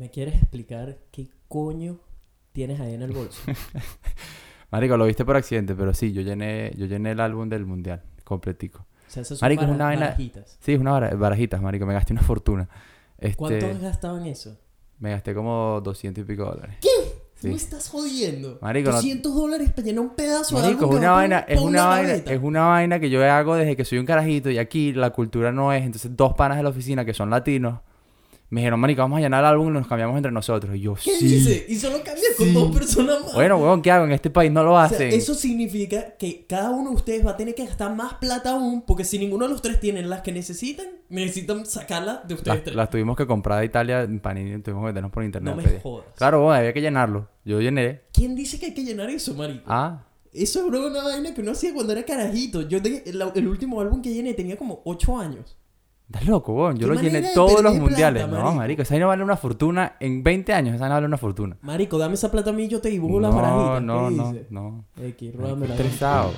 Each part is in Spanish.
¿Me quieres explicar qué coño tienes ahí en el bolso? Marico, lo viste por accidente, pero sí, yo llené, yo llené el álbum del mundial, completico. O sea, esas son Marico, es bara- una vaina- barajitas. Sí, es una bara- barajitas, marico, me gasté una fortuna. Este, ¿Cuánto has gastado en eso? me gasté como 200 y pico dólares. ¿Qué? Sí. ¿Tú me estás jodiendo? Marico, no- 200 dólares para llenar un pedazo de Marico, algo es una vaina, es una vaina, es una vaina que yo hago desde que soy un carajito y aquí la cultura no es. Entonces, dos panas de la oficina que son latinos me dijeron, marico, vamos a llenar el álbum y nos cambiamos entre nosotros. Y yo, ¿Qué sí. dice? Y solo cambias con dos personas más. Bueno, weón, ¿qué hago? En este país no lo O sea, hacen. eso significa que cada uno de ustedes va a tener que gastar más plata aún, porque si ninguno de los tres tienen las que necesitan, necesitan sacarlas de ustedes Las, tres. las tuvimos que comprar de Italia Panini, tuvimos que meternos por internet. no me jodas. Claro, bueno, había que llenarlo. Yo llené. ¿Quién dice que hay que llenar eso, marico? Ah, Eso era una vaina que uno hacía cuando era carajito. Yo el último álbum que llené tenía como 8 años. Estás loco, weón. Yo ¿Qué lo llené todos los plata, mundiales. no, marico? marico, esa vaina vale una fortuna. En 20 años, esa vaina vale una fortuna. Marico, dame esa plata a mí y yo te dibujo No, barajitas. no, ¿Qué no, dices? no. X, la estresado.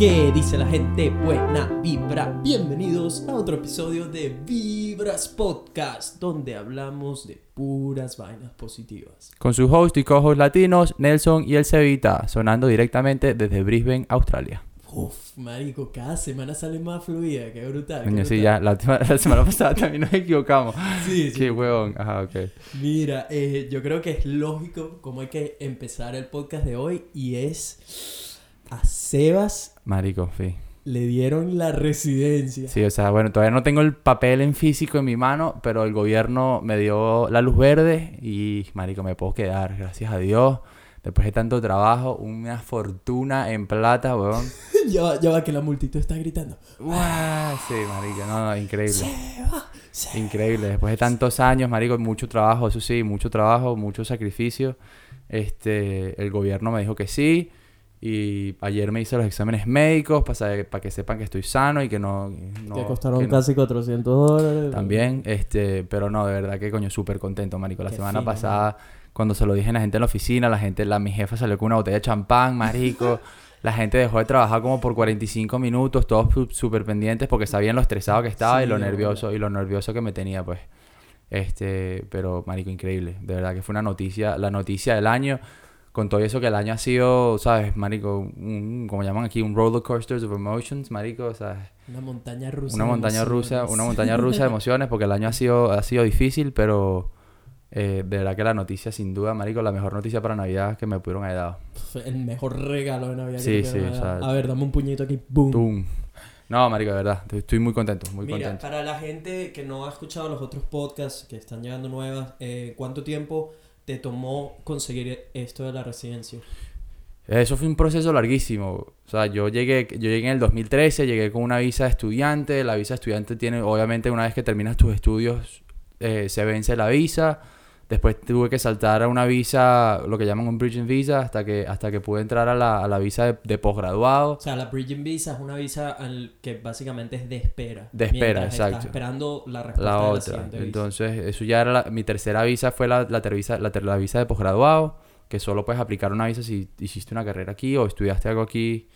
¿Qué dice la gente? Buena vibra. Bienvenidos a otro episodio de Vibras Podcast, donde hablamos de puras vainas positivas. Con su host y co-host latinos, Nelson y el Cevita, sonando directamente desde Brisbane, Australia. Uf, marico, cada semana sale más fluida, qué brutal. Coño, sí, ya, la semana pasada también nos equivocamos. Sí, sí. Qué huevón. Ajá, ok. Mira, eh, yo creo que es lógico cómo hay que empezar el podcast de hoy y es a Sebas Marico, sí. le dieron la residencia. Sí, o sea, bueno, todavía no tengo el papel en físico en mi mano, pero el gobierno me dio la luz verde y, marico, me puedo quedar, gracias a Dios. Después de tanto trabajo, una fortuna en plata, weón. ya, va, ya va, que la multitud está gritando. ¡Guau! Sí, marico, no, no, increíble. Seba, Seba. Increíble. Después de tantos años, marico, mucho trabajo, eso sí, mucho trabajo, mucho sacrificio. Este, el gobierno me dijo que sí. Y ayer me hice los exámenes médicos para, para que sepan que estoy sano y que no... no- Te costaron que no- casi 400 dólares. También, este, pero no, de verdad que coño, súper contento, marico. La Qué semana fino, pasada, cuando se lo dije a la gente en la oficina, la gente, la, mi jefa salió con una botella de champán, marico. la gente dejó de trabajar como por 45 minutos, todos súper pendientes porque sabían lo estresado que estaba Sí, y lo nervioso, y lo nervioso que me tenía, pues. Este, pero, marico, increíble. De verdad que fue una noticia, la noticia del año. Con todo eso que el año ha sido, ¿sabes, marico? Un, como llaman aquí, un roller coaster of emotions, marico, ¿sabes? Una montaña rusa. una montaña rusa, una montaña rusa de emociones, porque el año ha sido, ha sido difícil, pero eh, de verdad que la noticia, sin duda, marico, la mejor noticia para Navidad que me pudieron haber dado. El mejor regalo de Navidad Sí, que sí, o sea-. A ver, dame un puñito aquí. Boom. No, marico, de verdad, estoy- estoy muy contento, muy Mira, contento. para la gente que no ha escuchado los otros podcasts que están llegando nuevas, eh, ¿cuánto tiempo te tomó conseguir esto de la residencia? Eso fue un proceso larguísimo. O sea, yo llegué, yo llegué en el 2013, llegué con una visa de estudiante. La visa de estudiante tiene, obviamente, una vez que terminas tus estudios, eh, se vence la visa. Después tuve que saltar a una visa, lo que llaman un bridging visa, hasta que, hasta que pude entrar a la, a la visa de, de posgraduado. O sea, la Bridging Visa es una visa al que básicamente es de espera. De espera, mientras estás exacto. esperando la respuesta La de la otra. siguiente visa. Entonces, eso ya era la- mi tercera visa, fue la, la, ter- visa- la, ter- la visa de posgraduado, que solo puedes aplicar una visa si hiciste una carrera aquí o estudiaste algo aquí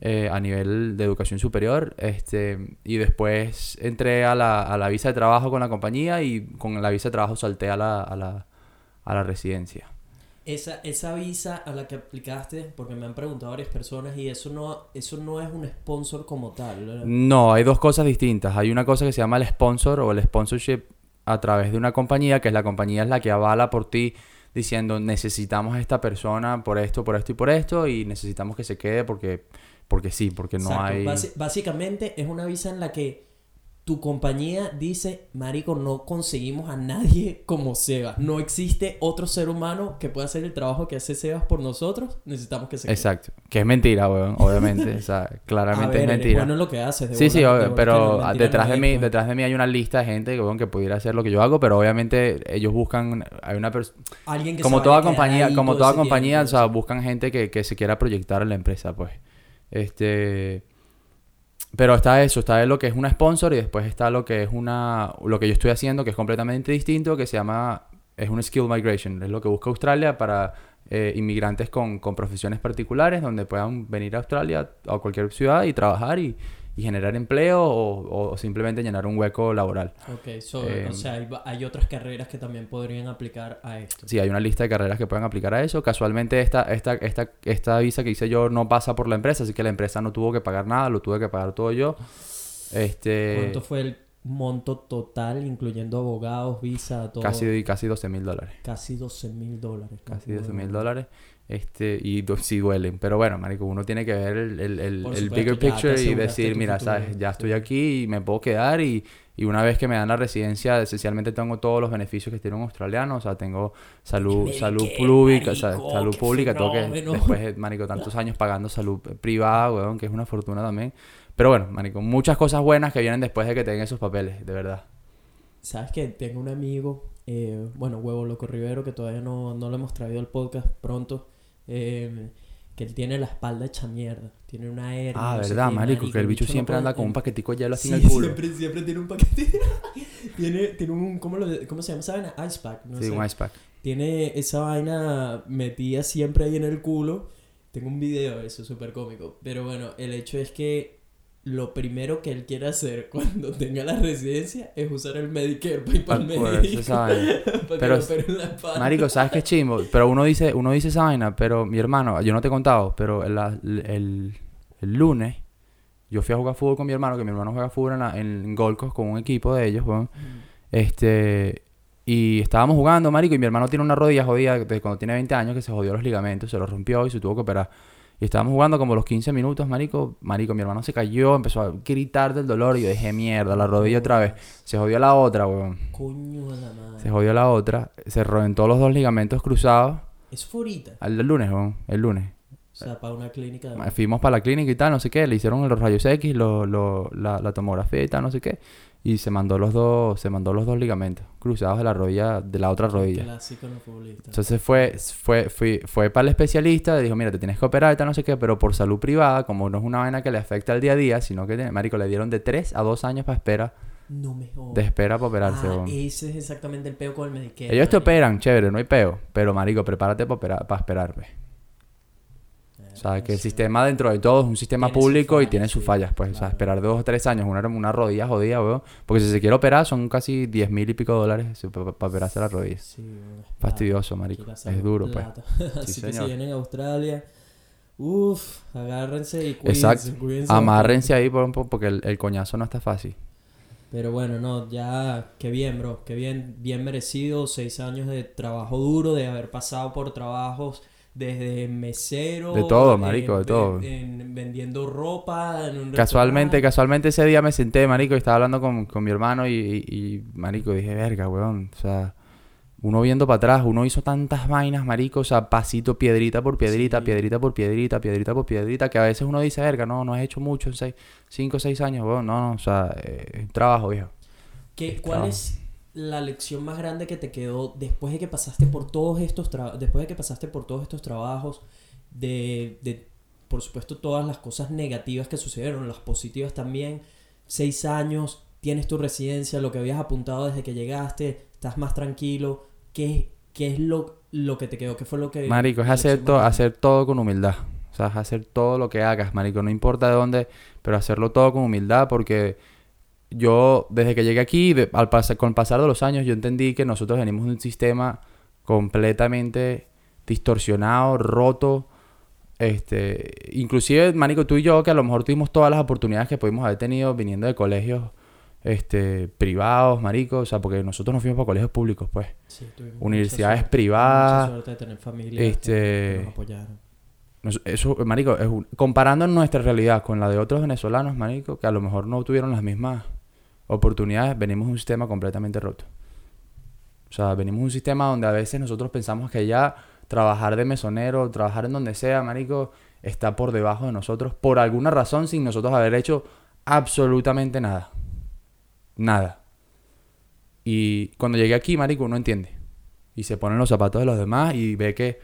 eh, a nivel de educación superior. Este, y después entré a la, a la visa de trabajo con la compañía y con la visa de trabajo salté a la, a la, a la residencia. Esa, esa visa a la que aplicaste, porque me han preguntado varias personas y eso no, eso no es un sponsor como tal. No, hay dos cosas distintas. Hay una cosa que se llama el sponsor o el sponsorship a través de una compañía, que es la compañía es la que avala por ti diciendo necesitamos a esta persona por esto, por esto y por esto y necesitamos que se quede porque porque sí, porque no Exacto. hay básicamente es una visa en la que tu compañía dice, Marico, no conseguimos a nadie como Sebas. No existe otro ser humano que pueda hacer el trabajo que hace Sebas por nosotros. Necesitamos que se quede. Exacto, que es mentira, weón, obviamente, o sea, A claramente ver, es mentira. bueno en lo que haces. de Sí, sí, bola- obvio, que pero no, detrás no de es, mí, pues. detrás de mí hay una lista de gente weón, que pudiera hacer lo que yo hago, pero obviamente ellos buscan, hay una persona, Alguien que se como vaya toda a compañía, como toda compañía, tiempo, o sea, buscan gente que, que se quiera proyectar en la empresa, pues. Este, pero está eso, está lo que es una sponsor y después está lo que es una, lo que yo estoy haciendo que es completamente distinto, que se llama, es un skill migration, es lo que busca Australia para eh, inmigrantes con, con profesiones particulares donde puedan venir a Australia a cualquier ciudad y trabajar y, y generar empleo o, o simplemente llenar un hueco laboral. Ok, so, Eh, o sea, hay, hay otras carreras que también podrían aplicar a esto. Sí, hay una lista de carreras que pueden aplicar a eso. Casualmente esta, esta, esta, esta visa que hice yo no pasa por la empresa, así que la empresa no tuvo que pagar nada, lo tuve que pagar todo yo. Este, ¿Cuánto fue el monto total, incluyendo abogados, visa, todo? casi, casi 12 mil dólares. Casi 12 mil dólares. Casi Bueno, 12 mil dólares. Este, y sí duelen. Pero bueno, marico, uno tiene que ver el, el, el, bigger picture y decir, mira, futuro, sabes, ya estoy aquí y me puedo quedar y, y una vez que me dan la residencia, esencialmente tengo todos los beneficios que tiene un australiano, o sea, tengo salud, salud pública, o sea, marico, salud pública, tengo que, después de, marico, tantos años pagando salud privada, weón, que es una fortuna también. Pero bueno, marico, muchas cosas buenas que vienen después de que tengan esos papeles, de verdad. ¿Sabes qué? Tengo un amigo, eh, bueno, Huevo Loco Rivero, que todavía no, no lo hemos traído al podcast pronto, eh, que él tiene la espalda hecha mierda. Tiene una hernia. Ah, no verdad, qué, marico, que el bicho no siempre puede- anda con un paquetico de hielo así Sí, en el culo. siempre, siempre tiene un paquete. tiene, tiene un, ¿cómo, lo, ¿cómo se llama esa vaina? Ice pack, no Sí, sé. un ice pack. Tiene esa vaina metida siempre ahí en el culo. Tengo un video de eso, súper cómico. Pero bueno, el hecho es que lo primero que él quiere hacer cuando tenga la residencia es usar el Medicare para ir para el médico. para que Pero- operen la espalda. Marico, ¿sabes qué chimbo? Pero uno dice, uno dice esa vaina, pero mi hermano, yo no te he contado, pero el, el, el lunes yo fui a jugar fútbol con mi hermano, que mi hermano juega fútbol en, la- en Gold Coast con un equipo de ellos, weón. Este, y estábamos jugando, marico, y mi hermano tiene una rodilla jodida desde cuando tiene 20 años que se jodió los ligamentos, se los rompió y se tuvo que operar. Y estábamos jugando como los 15 minutos, marico, marico, mi hermano se cayó, empezó a gritar del dolor y yo dije, mierda, la rodilla otra vez. Se jodió la otra, weón. Coño de la madre. Se jodió la otra, se reventó los dos ligamentos cruzados. Ahorita. Al del lunes, weón, el lunes. O sea, para una clínica de... Fuimos para la clínica y tal, no sé qué, le hicieron los rayos X, lo, lo- la, la tomografía y tal, no sé qué. Y se mandó los dos, se mandó los dos ligamentos cruzados de la rodilla, de la otra rodilla. Clásico en los futbolistas. Entonces fue, fue, fui- fue para el especialista, le dijo, mira, te tienes que operar y tal, no sé qué, pero por salud privada, como no es una vaina que le afecta al día a día, sino que, marico, le dieron de 3 a 2 años para espera, No me jodas. de espera para operarse, Ah, ese es exactamente el peo con el Medicare. Ellos te operan, chévere, no hay peo, pero marico, prepárate para operar, para esperar, pues. O sea, que el sistema dentro de todo es un sistema Tiene público y tiene sus fallas, pues. O sea, esperar dos o tres años una, una rodilla jodida, weón. Porque si se quiere operar son casi 10 mil y pico dólares para operarse la rodilla. Sí, weón, es Fastidioso, marico. Es duro, pues. Así que si vienen a Australia, uff, agárrense y cuídense. Exacto. cuídense Amárrense ahí por porque el, el coñazo no está fácil. Pero bueno, no, ya, qué bien, bro, qué bien, bien merecido, seis años de trabajo duro, de haber pasado por trabajos desde mesero. De todo, en- marico, de todo. en- vendiendo ropa, en un Casualmente, restaurante. casualmente ese día me senté, marico, y estaba hablando con, con mi hermano y, y, y, marico, dije, verga, weón. O sea, uno viendo para atrás, uno hizo tantas vainas, marico, o sea, pasito, piedrita por piedrita, Sí. piedrita por piedrita, piedrita por piedrita, que a veces uno dice, verga, no, no has hecho mucho en seis, cinco o seis años, weón. No, no, o sea, eh, trabajo, viejo. ¿Qué- el ¿Cuál trabajo. es la lección más grande que te quedó después de que pasaste por todos estos después de que pasaste por todos estos trabajos de, de por supuesto todas las cosas negativas que sucedieron, las positivas también, seis años, tienes tu residencia, lo que habías apuntado desde que llegaste, estás más tranquilo, ¿qué, qué es lo, lo que te quedó? ¿Qué fue lo que... Marico, es hacer, todo con humildad. O sea, es hacer todo lo que hagas, marico. No importa de dónde, pero hacerlo todo con humildad porque yo, desde que llegué aquí, de- al pas- con el pasar de los años, yo entendí que nosotros venimos de un sistema completamente distorsionado, roto. Este, inclusive, marico, tú y yo, que a lo mejor tuvimos todas las oportunidades que pudimos haber tenido viniendo de colegios este, privados, marico. O sea, porque nosotros nos fuimos para colegios públicos, pues. Sí, universidades suerte, privadas, mucha suerte de tener familia este- nos apoyaron. Eso, marico, es un- comparando nuestra realidad con la de otros venezolanos, marico, que a lo mejor no tuvieron las mismas oportunidades, venimos de un sistema completamente roto. O sea, venimos de un sistema donde a veces nosotros pensamos que ya trabajar de mesonero, trabajar en donde sea, marico, está por debajo de nosotros por alguna razón sin nosotros haber hecho absolutamente nada. Nada. Y cuando llegué aquí, marico, uno entiende. Y se pone en los zapatos de los demás y ve que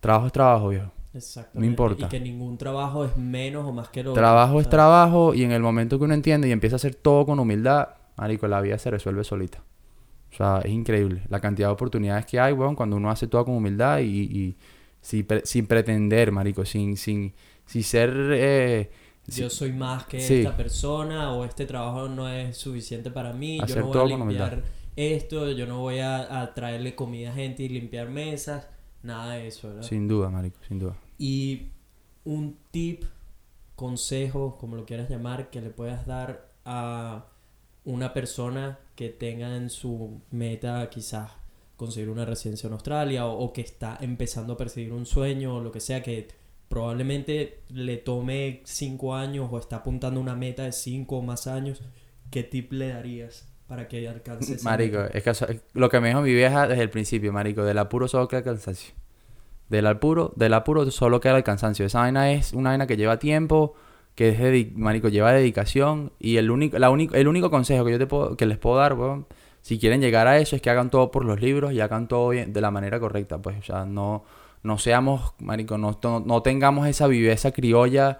trabajo es trabajo, viejo. Exactamente. importa. Y que ningún trabajo es menos o más que el otro. Trabajo o es trabajo y en el momento que uno entiende y empieza a hacer todo con humildad, marico, la vida se resuelve solita. O sea, es increíble la cantidad de oportunidades que hay, weón, cuando uno hace todo con humildad y, y sin, pre- sin pretender, marico, sin, sin, sin ser, eh, yo soy más que Sí. esta persona o este trabajo no es suficiente para mí, Hacer yo no voy todo a limpiar esto, yo no voy a, a traerle comida a gente y limpiar mesas, nada de eso, ¿verdad? Sin duda, marico, sin duda. Y un tip, consejo, como lo quieras llamar, que le puedas dar a una persona que tenga en su meta quizás conseguir una residencia en Australia o, o que está empezando a perseguir un sueño o lo que sea que probablemente le tome cinco años o está apuntando a una meta de cinco o más años, ¿qué tip le darías para que alcance esa Marico, meta? es que lo que me dijo mi vieja desde el principio, marico, del apuro solo cansancio. Del apuro, del apuro solo queda el cansancio. Esa vaina es una vaina que lleva tiempo, que es dedi- marico, lleva dedicación y el único, la el único consejo que yo te puedo, que les puedo dar, si quieren llegar a eso es que hagan todo por los libros y hagan todo de la manera correcta, pues, o sea, no, no seamos, marico, no, no, tengamos esa viveza criolla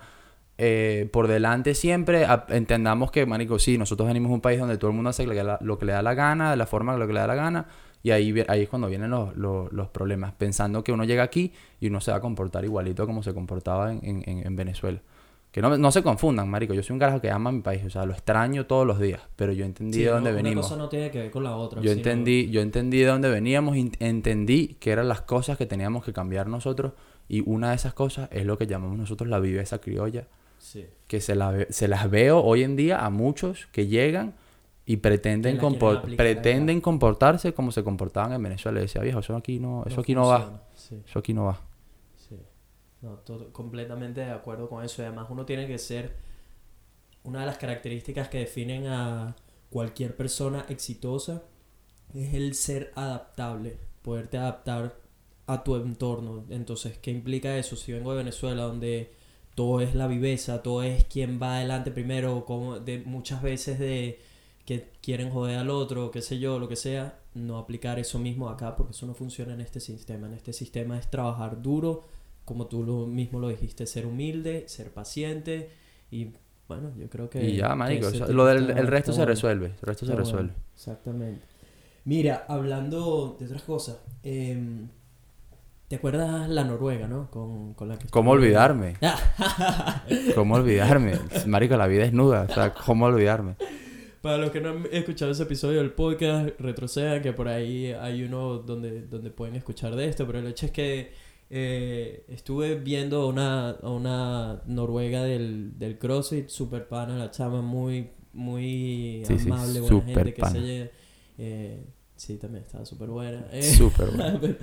eh, por delante siempre, entendamos que, marico, sí, nosotros venimos de un país donde todo el mundo hace lo que, la- que le da la gana, de la forma lo que le da la gana, y ahí, ahí es cuando vienen los, los, los problemas, pensando que uno llega aquí y uno se va a comportar igualito como se comportaba en, en, en- en Venezuela. Que no, no se confundan, marico, yo soy un carajo que ama mi país, o sea, lo extraño todos los días, pero yo entendí Sí, de no, dónde una venimos. cosa no tiene que ver con la otra. Yo sino- entendí, yo entendí de dónde veníamos, entendí que eran las cosas que teníamos que cambiar nosotros y una de esas cosas es lo que llamamos nosotros la viveza criolla, Sí. que se, la se las veo hoy en día a muchos que llegan y pretenden, Que la quieren compor- aplicar acá. pretenden comportarse como se comportaban en Venezuela. Y decía, viejo, eso aquí no, eso aquí no va. Sí, eso aquí no va. sí. No, todo- completamente de acuerdo con eso. Además uno tiene que ser una de las características que definen a cualquier persona exitosa es el ser adaptable, poderte adaptar a tu entorno. Entonces, ¿qué implica eso? Si vengo de Venezuela, donde todo es la viveza, todo es quien va adelante primero, como de muchas veces de que quieren joder al otro, qué sé yo, lo que sea, no aplicar eso mismo acá porque eso no funciona en este sistema. En este sistema es trabajar duro, como tú lo mismo lo dijiste, ser humilde, ser paciente y bueno, yo creo que... y ya, ese eso- tip lo del el resto se resuelve, el resto se bueno, resuelve. Exactamente. Mira, hablando de otras cosas, em, ¿te acuerdas la Noruega, no? Con, con la que ¿Cómo olvidarme? ¿Cómo olvidarme? Marico, la vida es nuda, o sea, ¿cómo olvidarme? Para los que no han escuchado ese episodio del podcast, retrocedan, que por ahí hay uno donde, donde pueden escuchar de esto, pero el hecho es que eh, estuve viendo a una, a una noruega del, del CrossFit, super pana, la chama muy, muy Sí, sí, amable, buena gente, que pana. se lle- eh, sí, también estaba súper buena. Eh, Súper bueno. pero,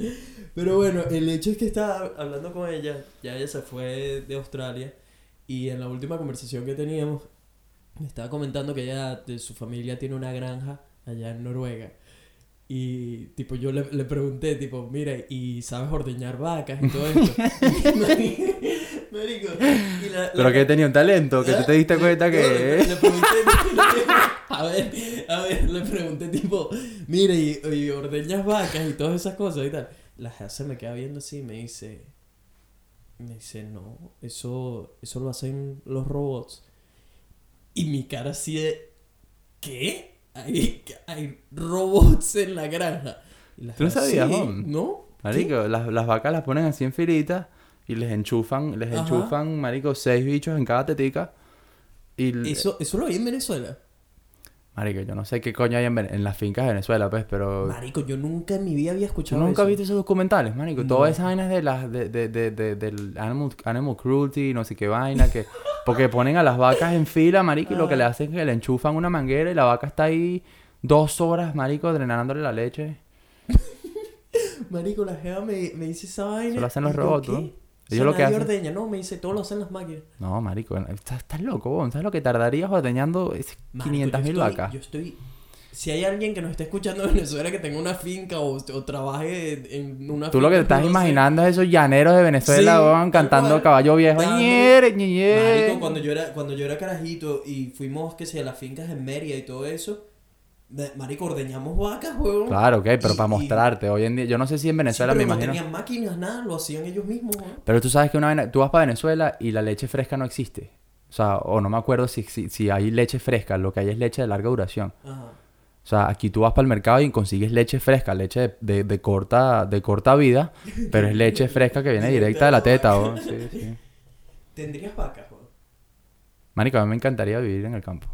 pero bueno, el hecho es que estaba hablando con ella, ya ella se fue de Australia y en la última conversación que teníamos me estaba comentando que ella de su familia tiene una granja allá en Noruega. Y tipo yo le, le pregunté, tipo, mira, ¿y sabes ordeñar vacas y todo esto? Marico, y la- la- Pero que tenía un talento, que tú te diste cuenta le, que... le pregunté, a ver, a ver, le pregunté tipo, mire, y, y ordeñas vacas y todas esas cosas y tal. La se me queda viendo así y me dice, me dice, no, eso, eso lo hacen los robots. Y mi cara así de, ¿qué? Hay, hay robots en la granja. Y la ¿Tú no sabías, "Sí? ¿No? Marico, las, las vacas las ponen así en filitas y les enchufan, les Ajá. enchufan, marico, seis bichos en cada tetica. Y, Eso, eso lo vi en Venezuela. Marico, yo no sé qué coño hay en, en las fincas de Venezuela, pues, pero... Marico, yo nunca en mi vida había ¿Tú escuchado nunca eso. viste esos documentales, marico? No. Todas esas vainas de las, de, de, de, de- del animal, animal cruelty, no sé qué vaina, que... Porque ponen a las vacas en fila, marico, y lo que le hacen es que le enchufan una manguera y la vaca está ahí dos horas, marico, drenándole la leche. Marico, la jeva me, me dice esa vaina. Eso lo hacen los robots. ¿no? Ellos lo que hacen- ordeña, no, me dice, todo lo hacen las máquinas. No, marico, estás, estás loco, vos. ¿Sabes lo que tardarías ordeñando ese Marico, 500 yo mil estoy- vacas? Yo estoy... Si hay alguien que nos esté escuchando en Venezuela que tenga una finca o, o trabaje en una Tú lo que te finca, estás no sé. imaginando es esos llaneros de Venezuela, Sí, tal cantando cual. caballo viejo. Ñere, ñere. Marico, cuando yo era, cuando yo era carajito y fuimos, que sé, a las fincas en Mérida y todo eso, marico, ordeñamos vacas, weón. Claro, ok, pero Y- para y- mostrarte, hoy en día, yo no sé si en Sí, Venezuela pero me no imagino. tenían máquinas, nada, lo hacían ellos mismos, weón. Pero tú sabes que una vaina, tú vas para Venezuela y la leche fresca no existe. O sea, o no me acuerdo si, si, si hay leche fresca, lo que hay es leche de larga duración. Ajá. O sea, aquí tú vas para el mercado y consigues leche fresca, leche de, de, de corta, de corta vida, pero es leche fresca que viene directa de la teta, weón. Sí, sí. ¿Tendrías vacas, weón? Marico, a mí me encantaría vivir en el campo.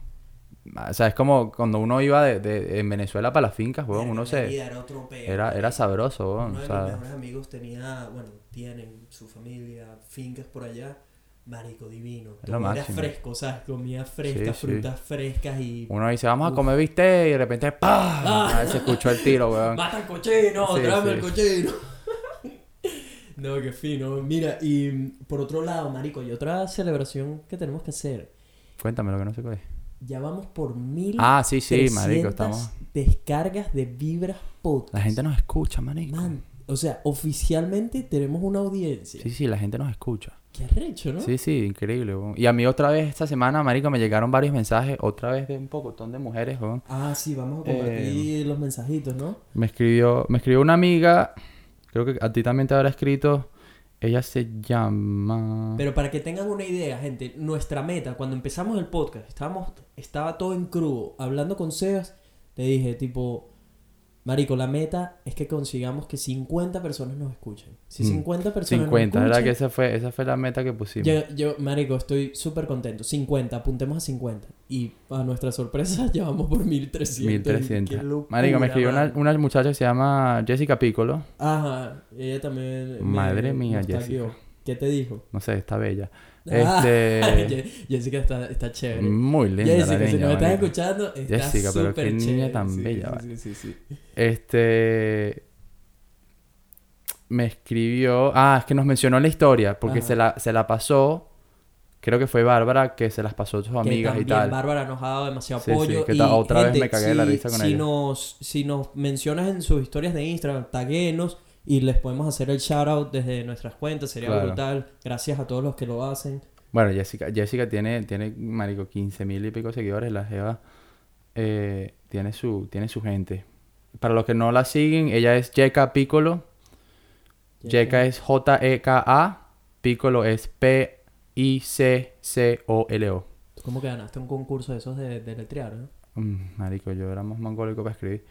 O sea, es como cuando uno iba de, de- en Venezuela para las fincas, weón, uno se... Era, otro peo, Era, era sabroso, weón. Uno O de mis sea, mejores amigos tenía, bueno, tienen su familia, fincas por allá. Marico, divino. Máximo. fresco, ¿sabes? Comida fresca, Sí, sí. frutas frescas y... uno dice, vamos a Uf. comer bistec y de repente ¡pah! Ah. Ah, Se escuchó el tiro, weón. ¡Mata el cochino! Sí, ¡Tráeme sí. el cochino! no, qué fino. Mira, y mm, por otro lado, marico, y otra celebración que tenemos que hacer. Cuéntame lo que no sé cuál es. Ya vamos por mil... Ah, sí, sí, marico, estamos... descargas de Vibras Podcast. La gente nos escucha, marico. Man, o sea, oficialmente tenemos una audiencia. Sí, sí, la gente nos escucha. Qué arrecho, ¿no? Sí, sí, increíble. Y a mí otra vez esta semana, marico, me llegaron varios mensajes, otra vez de un pocotón de mujeres, weón. Ah, sí, vamos a Eh, compartir los mensajitos, ¿no? Me escribió, me escribió una amiga, creo que a ti también te habrá escrito. Ella se llama... Pero para que tengan una idea, gente, nuestra meta, cuando empezamos el podcast, estábamos, estaba todo en crudo, hablando con Sebas, le dije, tipo, Marico, la meta es que consigamos que 50 personas nos escuchen. Si Mm, 50 personas 50, nos ¿verdad? Que escuchan, esa fue, esa fue la meta que pusimos. yo, yo, Marico, estoy súper contento. 50, apuntemos a 50. Y a nuestra sorpresa, ya vamos por 1300. 1300. Qué locura, Marico, me escribió una, una muchacha que se llama Jessica Piccolo. Ajá, ella también. me- Madre mía, nos tagueó. Jessica. ¿Qué te dijo? No sé, está bella. Ah, Este... Je- Jessica está, está chévere. muy linda la Jessica, si nos estás escuchando, está Jessica, pero qué súper niña chévere. tan Sí, bella, sí, vale. sí, sí, sí. Este. Me escribió. Ah, es que nos mencionó la historia. Porque Ajá. se la, se la pasó. Creo que fue Bárbara que se las pasó a sus Que amigas y tal. Bárbara nos ha dado demasiado Sí, sí, apoyo. que y, otra vez me cagué de la si- risa con si ella. Nos, si nos mencionas en sus historias de Instagram, taguenos y les podemos hacer el shoutout desde nuestras cuentas. Sería Claro. brutal. Gracias a todos los que lo hacen. Bueno, Jessica, Jessica tiene, tiene, marico, 15 mil y pico seguidores. La Jeva eh, tiene, su, tiene su gente. Para los que no la siguen, ella es Jeka Piccolo. Jeka es J-E-K-A. Piccolo es P-I-C-C-O-L-O. Tú como que ganaste un concurso de esos de, de letrear, ¿no? Mm, marico, yo era más mongólico para escribir.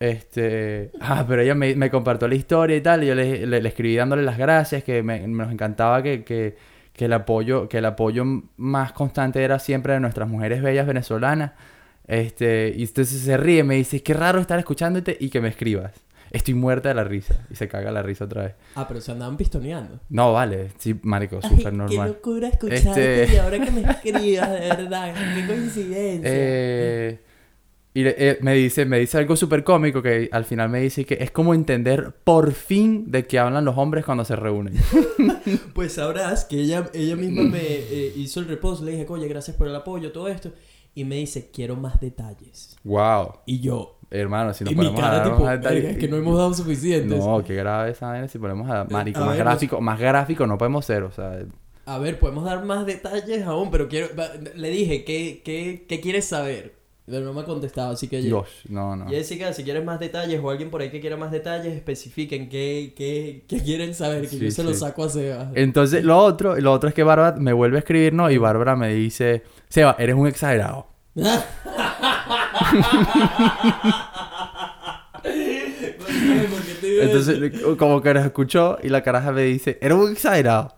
Este... Ah, pero ella me, me compartió la historia y tal. Y yo le, le- le escribí dándole las gracias. Que me, nos encantaba que, que, que el apoyo, que el apoyo más constante era siempre de nuestras mujeres bellas venezolanas. Este... Y entonces se ríe. Me dice, qué raro estar escuchándote y que me escribas. Estoy muerta de la risa. Y se caga la risa otra vez. Ah, pero se andaban pistoneando. No, vale. Sí, marico, súper qué normal. locura escucharte Este- y ahora que me escribas, de verdad. Qué coincidencia. Eh, y eh, me dice, me dice algo súper cómico que al final me dice que es como entender por fin de qué hablan los hombres cuando se reúnen. Pues sabrás que ella, ella misma me eh, hizo el repost. Le dije, oye, gracias por el apoyo, todo esto. Y me dice, quiero más detalles. wow. Y yo, Hermano, si nos y mi ponemos a cara dar tipo, más detalles- "Verga, es que no hemos dado suficientes. No, qué grave esa vaina si ponemos a marico, a más ver, gráfico, más gráfico no podemos ser, o sea, A ver, podemos dar más detalles aún, pero quiero... Le dije, ¿qué, qué, qué quieres saber? Pero no me ha contestado, así que... Dios, no, no. Jessica, si quieres más detalles o alguien por ahí que quiera más detalles, especifiquen qué, qué, qué quieren saber, que Sí, yo se lo saco a Seba. Entonces, lo otro, lo otro es que Bárbara me vuelve a escribir, ¿no? Y Bárbara me dice, Seba, eres un exagerado. Entonces, como que nos escuchó y la caraja me dice, eres un exagerado.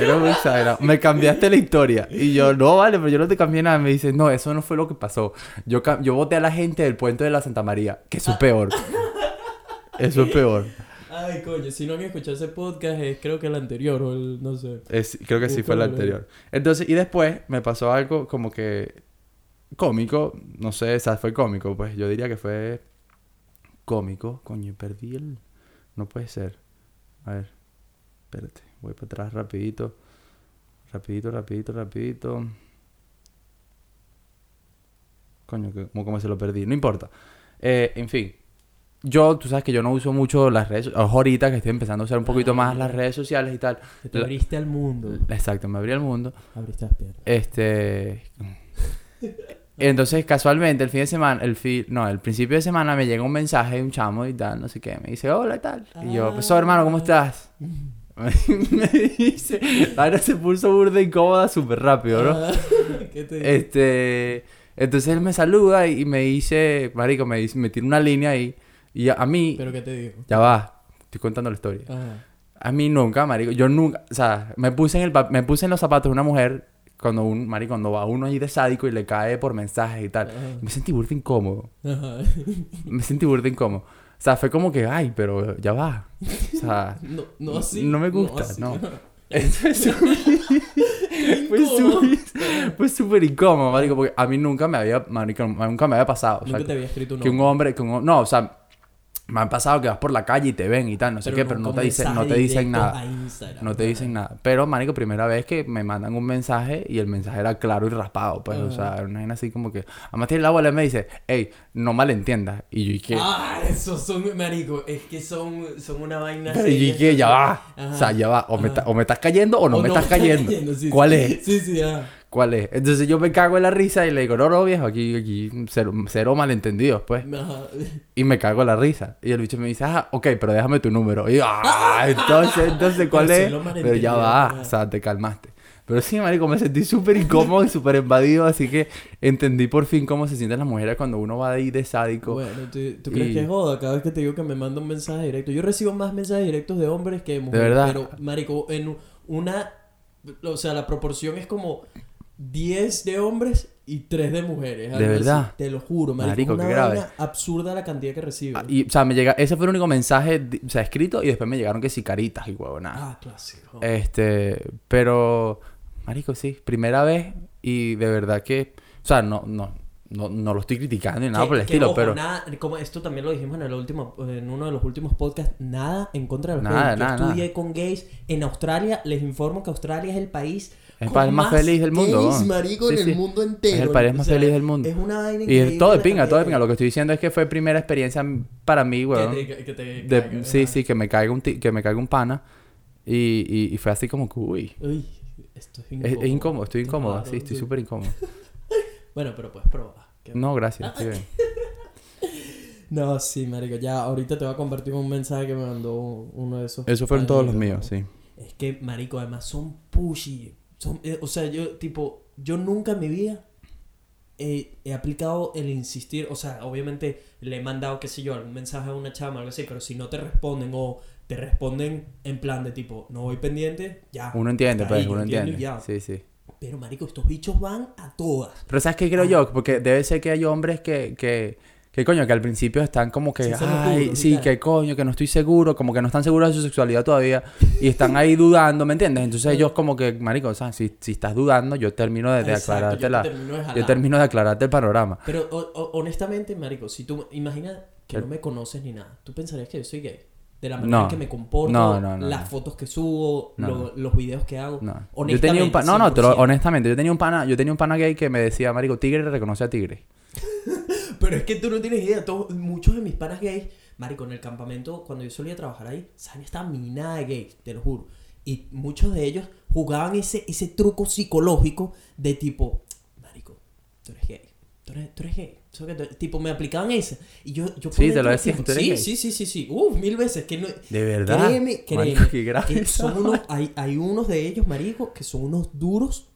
Exagerado. Me cambiaste la historia. Y yo, no, vale, pero yo no te cambié nada. Me dice, no, eso no fue lo que pasó. Yo, yo voté a la gente del puente de la Santa María, que eso es peor. Eso es peor. Ay, coño, si no han escuchado ese podcast, es creo que el anterior o el, no sé. Es- creo que sí fue el anterior. Entonces, y después me pasó algo como que cómico. No sé, o sea, fue cómico. Pues yo diría que fue cómico. Coño, perdí el... No puede ser. A ver, espérate. Voy para atrás rapidito. Rapidito, rapidito, rapidito. Coño, como, como se lo perdí. No importa. Eh, en fin. Yo, tú sabes que yo no uso mucho las redes... Ojo, ahorita que estoy empezando a usar un poquito Ah, más las redes sociales y tal. Te La- abriste al mundo. Exacto, me abrí el mundo. Abriste las piernas. Este. Entonces, casualmente, el fin de semana, el fin, no, el principio de semana me llega un mensaje de un chamo y tal, no sé qué. Me dice, hola y tal. Y yo, pues, hermano, ¿cómo estás? me dice, ahora se puso burda incómoda súper rápido, ¿no? Ah, ¿Qué te? Este. Entonces él me saluda y me dice, Marico, me, dice, me tira una línea ahí. Y a, mí, ¿Pero qué te digo? ya va, estoy contando la historia. Ajá. A mí nunca, marico. Yo nunca, o sea, me puse en el me puse en los zapatos de una mujer cuando un, marico, cuando va uno ahí de sádico y le cae por mensajes y tal. Ajá. Me sentí burda incómodo. Ajá. Me sentí burda incómodo. O sea, fue como que, ay, pero ya va. O sea, No, no así. No me gusta, así. no. fue súper- fue incómodo. súper- incómodo, marico, porque a mí nunca me había, marico, nunca me había pasado. O sea, Nunca te había escrito un que un hombre, que un no, o sea, me han pasado que vas por la calle y te ven y tal, no sé qué, pero no te dicen, no te dicen nada. No te dicen nada. Pero, marico, primera vez que me mandan un mensaje y el mensaje era claro y raspado, pues, o sea, era una vaina así como que... Además tiene la abuela y me dice, hey, no malentiendas. Y yo, ¿y qué? Ah, esos son, marico, es que son, son una vaina Pero, ¿y seria, qué? Ya va. Ajá. O sea, ya va. O me, o me estás cayendo o no O me estás cayendo. sí, ¿Cuál sí. es? Sí, sí, ah. ¿Cuál es? Entonces yo me cago en la risa y le digo, no, no, viejo, aquí, aquí, cero, cero malentendidos, pues. Y me cago en la risa. Y el bicho me dice, ah, ok, pero déjame tu número. Y yo, ah, entonces, entonces, ¿cuál Pero es? Pero ya va, o sea, te calmaste. Pero sí, marico, me sentí súper incómodo y súper invadido, así que entendí por fin cómo se sienten las mujeres cuando uno va ahí de sádico. Bueno, ¿tú, tú crees Y- que es joda cada vez que te digo que me manda un mensaje directo? Yo recibo más mensajes directos de hombres que de mujeres. verdad? Pero, marico, en una... O sea, la proporción es como 10 de hombres y 3 de mujeres. ¿De así. verdad? Te lo juro, marico. Marico, una qué grave. absurda la cantidad que recibo. Ah, Y, o sea, me llega, ese fue el único mensaje, o sea, escrito y después me llegaron que sí caritas y huevonadas. Ah, clásico. Este, pero, marico, sí, primera vez y de verdad que, o sea, no, no, no, no lo estoy criticando ni nada Que- por el que, estilo, ojo, pero nada, como esto también lo dijimos en el último en uno de los últimos podcasts nada en contra de los Nada, gays Yo nada, estudié nada. con gays en Australia les informo que Australia es el país El con país más feliz del mundo, marico Sí, en sí. el mundo entero Es el país O más sea, feliz del mundo. es una vaina y increíble es todo de pinga, todo de pinga. Lo que estoy diciendo es que fue primera experiencia para mí, que weón. te- que te de- caiga, sí, sí, que me caiga un, ti- que me caiga un pana y, y, y fue así como que, uy, Uy, esto es es, incómodo. es incómodo, estoy incómodo, Claro, sí, estoy súper incómodo. bueno pero puedes probar No, gracias, estoy bien. no sí marico ya ahorita te voy a compartir un mensaje que me mandó uno de esos Esos fueron todos los míos, sí. Es que, marico, además son pushy. Son, eh, o sea, yo, tipo, yo nunca en mi vida eh, he aplicado el insistir. O sea, obviamente le he mandado, qué sé yo, algún mensaje a una chama o algo así, pero si no te responden o te responden en plan de tipo, no voy pendiente, ya. Uno entiende, pues, uno entiende. ya. Sí, sí. Pero, marico, estos bichos van a todas. Pero ¿sabes qué Ah. creo yo? Porque debe ser que hay hombres que, que, que coño, que al principio están como que, Sí, ay, sí, que coño, que no estoy seguro, como que no están seguros de su sexualidad todavía y están ahí dudando, ¿me entiendes? Entonces ellos como que, marico, o sea, si, si estás dudando, yo termino de, de Exacto, aclararte yo la... termino de Yo termino de aclararte el panorama. Pero o- o- honestamente, marico, si tú imaginas que El- no me conoces ni nada, tú pensarías que yo soy gay. De la manera No. en que me comporto, No, no, no, las fotos que subo, lo- los videos que hago. Yo Honestamente, tenía un pa- no, no, te lo- 100%. honestamente, yo tenía un pana, yo tenía un pana gay que me decía, marico, tigre reconoce a tigre. Pero es que tú no tienes idea. Todos, muchos de mis panas gays, marico, en el campamento, cuando yo solía trabajar ahí, Sani estaba minada de gays, te lo juro. Y muchos de ellos jugaban ese, ese truco psicológico de tipo, marico, tú eres gay. Tú eres, tú eres gay. Eso que tipo, me aplicaban esa. Y yo, yo Sí, te lo decía, decían, sí, gay. sí, sí, sí, sí. Uf, mil veces. Que no, De verdad. Créeme, créeme. Marico, qué grave que son unos, hay, hay unos de ellos, marico, que son unos duros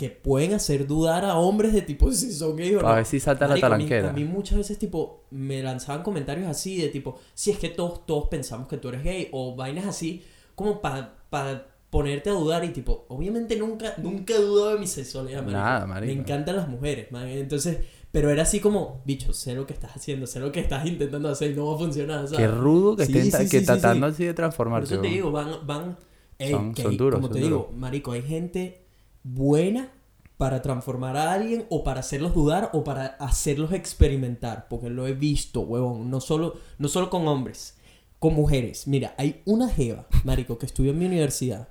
que pueden hacer dudar a hombres de tipo si son gays o no. A ver si salta la Marico, a mí- talanquera. A mí, muchas veces, tipo, me lanzaban comentarios así de tipo, si es que todos, todos pensamos que tú eres gay, o vainas así, como para ponerte a dudar y tipo, obviamente nunca, nunca he dudado de mi sexualidad, marico. Nada, marico. Me encantan las mujeres, man. Entonces, pero era así como, bicho, sé lo que estás haciendo, sé lo que estás intentando hacer y no va a funcionar, ¿sabes? Qué rudo que Sí, estén sí, sí, que tratando sí. así de Por transformarse. eso te digo, van, van, ey, Son- que son duros, como son te digo, marico, hay gente buena para transformar a alguien o para hacerlos dudar o para hacerlos experimentar, porque lo he visto, huevón, no solo, no solo con hombres, con mujeres. Mira, hay una jeva, marico, que estudió en mi universidad,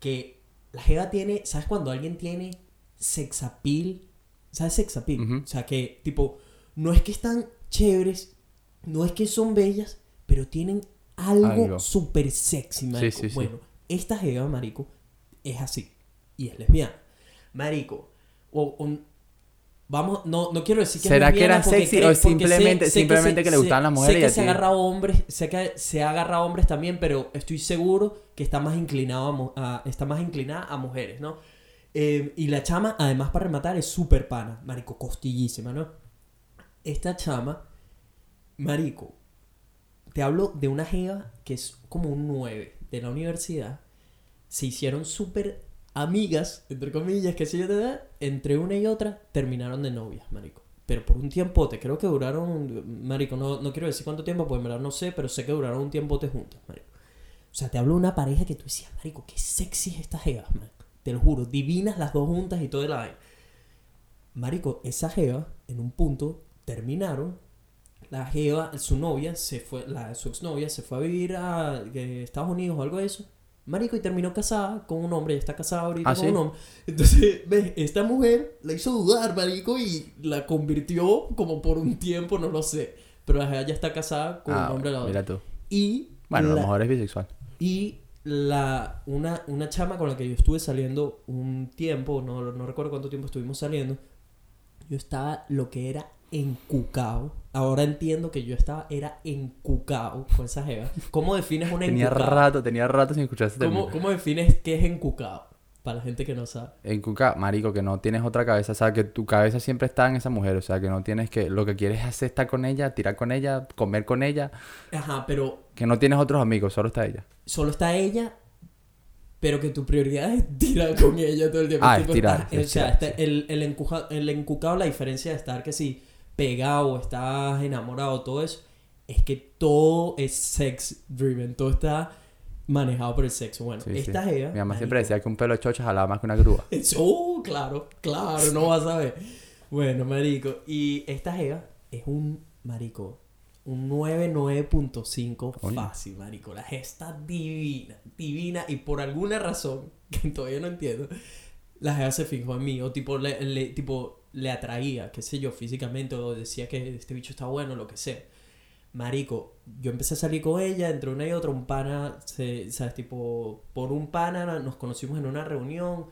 que la jeva tiene, ¿sabes cuando alguien tiene sexapil? ¿Sabes sexapil? Ujú. O sea, que tipo, no es que están chéveres, no es que son bellas, pero tienen algo, Algo. súper sexy, marico. sí, sí. Bueno, esta jeva, marico, es así. Y es lesbiana. Marico, o, o- vamos, no, no quiero decir que es ¿Será que era sexy cree- o porque sé- simplemente- sé simplemente que le sé- gustaban las sé mujeres y que se ha ti? agarrado hombres, sé que se ha agarrado hombres también, pero estoy seguro que está más inclinado a- está más inclinada a mujeres, ¿no? Eh, y la chama, además para rematar, es súper pana, marico, costillísima, ¿no? Esta chama, marico, te hablo de una jeva que es como un 9 de la universidad. Se hicieron súper amigas, entre comillas, que sé yo, te entre una y otra terminaron de novias, marico. Pero por un tiempote, creo que duraron, marico, no, no quiero decir cuánto tiempo, pues en verdad no sé, pero sé que duraron un tiempote juntas, marico. O sea, te hablo de una pareja que tú decías, marico, qué sexy es esta jeva, marico. Te lo juro, divinas las dos juntas y todo el vaina. Marico, esa jeva, en un punto, terminaron. La jeva, su novia, se fue, la, su exnovia, se fue a vivir a eh, Estados Unidos o algo de eso. Marico, y terminó casada con un hombre, ya está casada ahorita ¿Ah, con sí? un hombre. Entonces, ves, esta mujer la hizo dudar, marico, y la convirtió como por un tiempo, no lo sé. Pero ya está casada con Ah, un hombre a la mira tú. Y Bueno, a la- lo mejor es bisexual. y la, una, una chama con la que yo estuve saliendo un tiempo, no, no recuerdo cuánto tiempo estuvimos saliendo, yo estaba lo que era encucao. Ahora entiendo que yo estaba, era encucao con esa jeva. ¿Cómo defines una Tenía encucao? rato, tenía rato sin escuchar ese ¿Cómo. ¿Cómo defines qué es encucao? Para la gente que no sabe. En Cuca, marico, que no tienes otra cabeza, o sea, que tu cabeza siempre está en esa mujer, o sea, que no tienes que, lo que quieres es estar con ella, tirar con ella, comer con ella, Ajá, pero que no tienes otros amigos, solo está ella. solo está ella, pero que tu prioridad es tirar con ella todo el tiempo. Ah, Tipo, es tirar, estás- es o sea, tirar, el, el, encuja- el encucado, la diferencia de estar que si pegado o estás enamorado, todo eso, es que todo es sex driven, todo está manejado por el sexo. Bueno, Sí, sí. esta jeva. Mi mamá siempre decía que un pelo de chocha jalaba más que una grúa. Oh, claro, claro, no vas a ver. Bueno, marico, y esta jeva es un marico, un 99.5 Oye. fácil, marico. La está divina, divina, y por alguna razón, que todavía no entiendo, la jeva se fijó en mí, o tipo le, le- tipo, le atraía, qué sé yo, físicamente, o decía que este bicho está bueno, lo que sea. Marico, yo empecé a salir con ella, entre una y otra, un pana, se, ¿sabes? Tipo, por un pana nos conocimos en una reunión.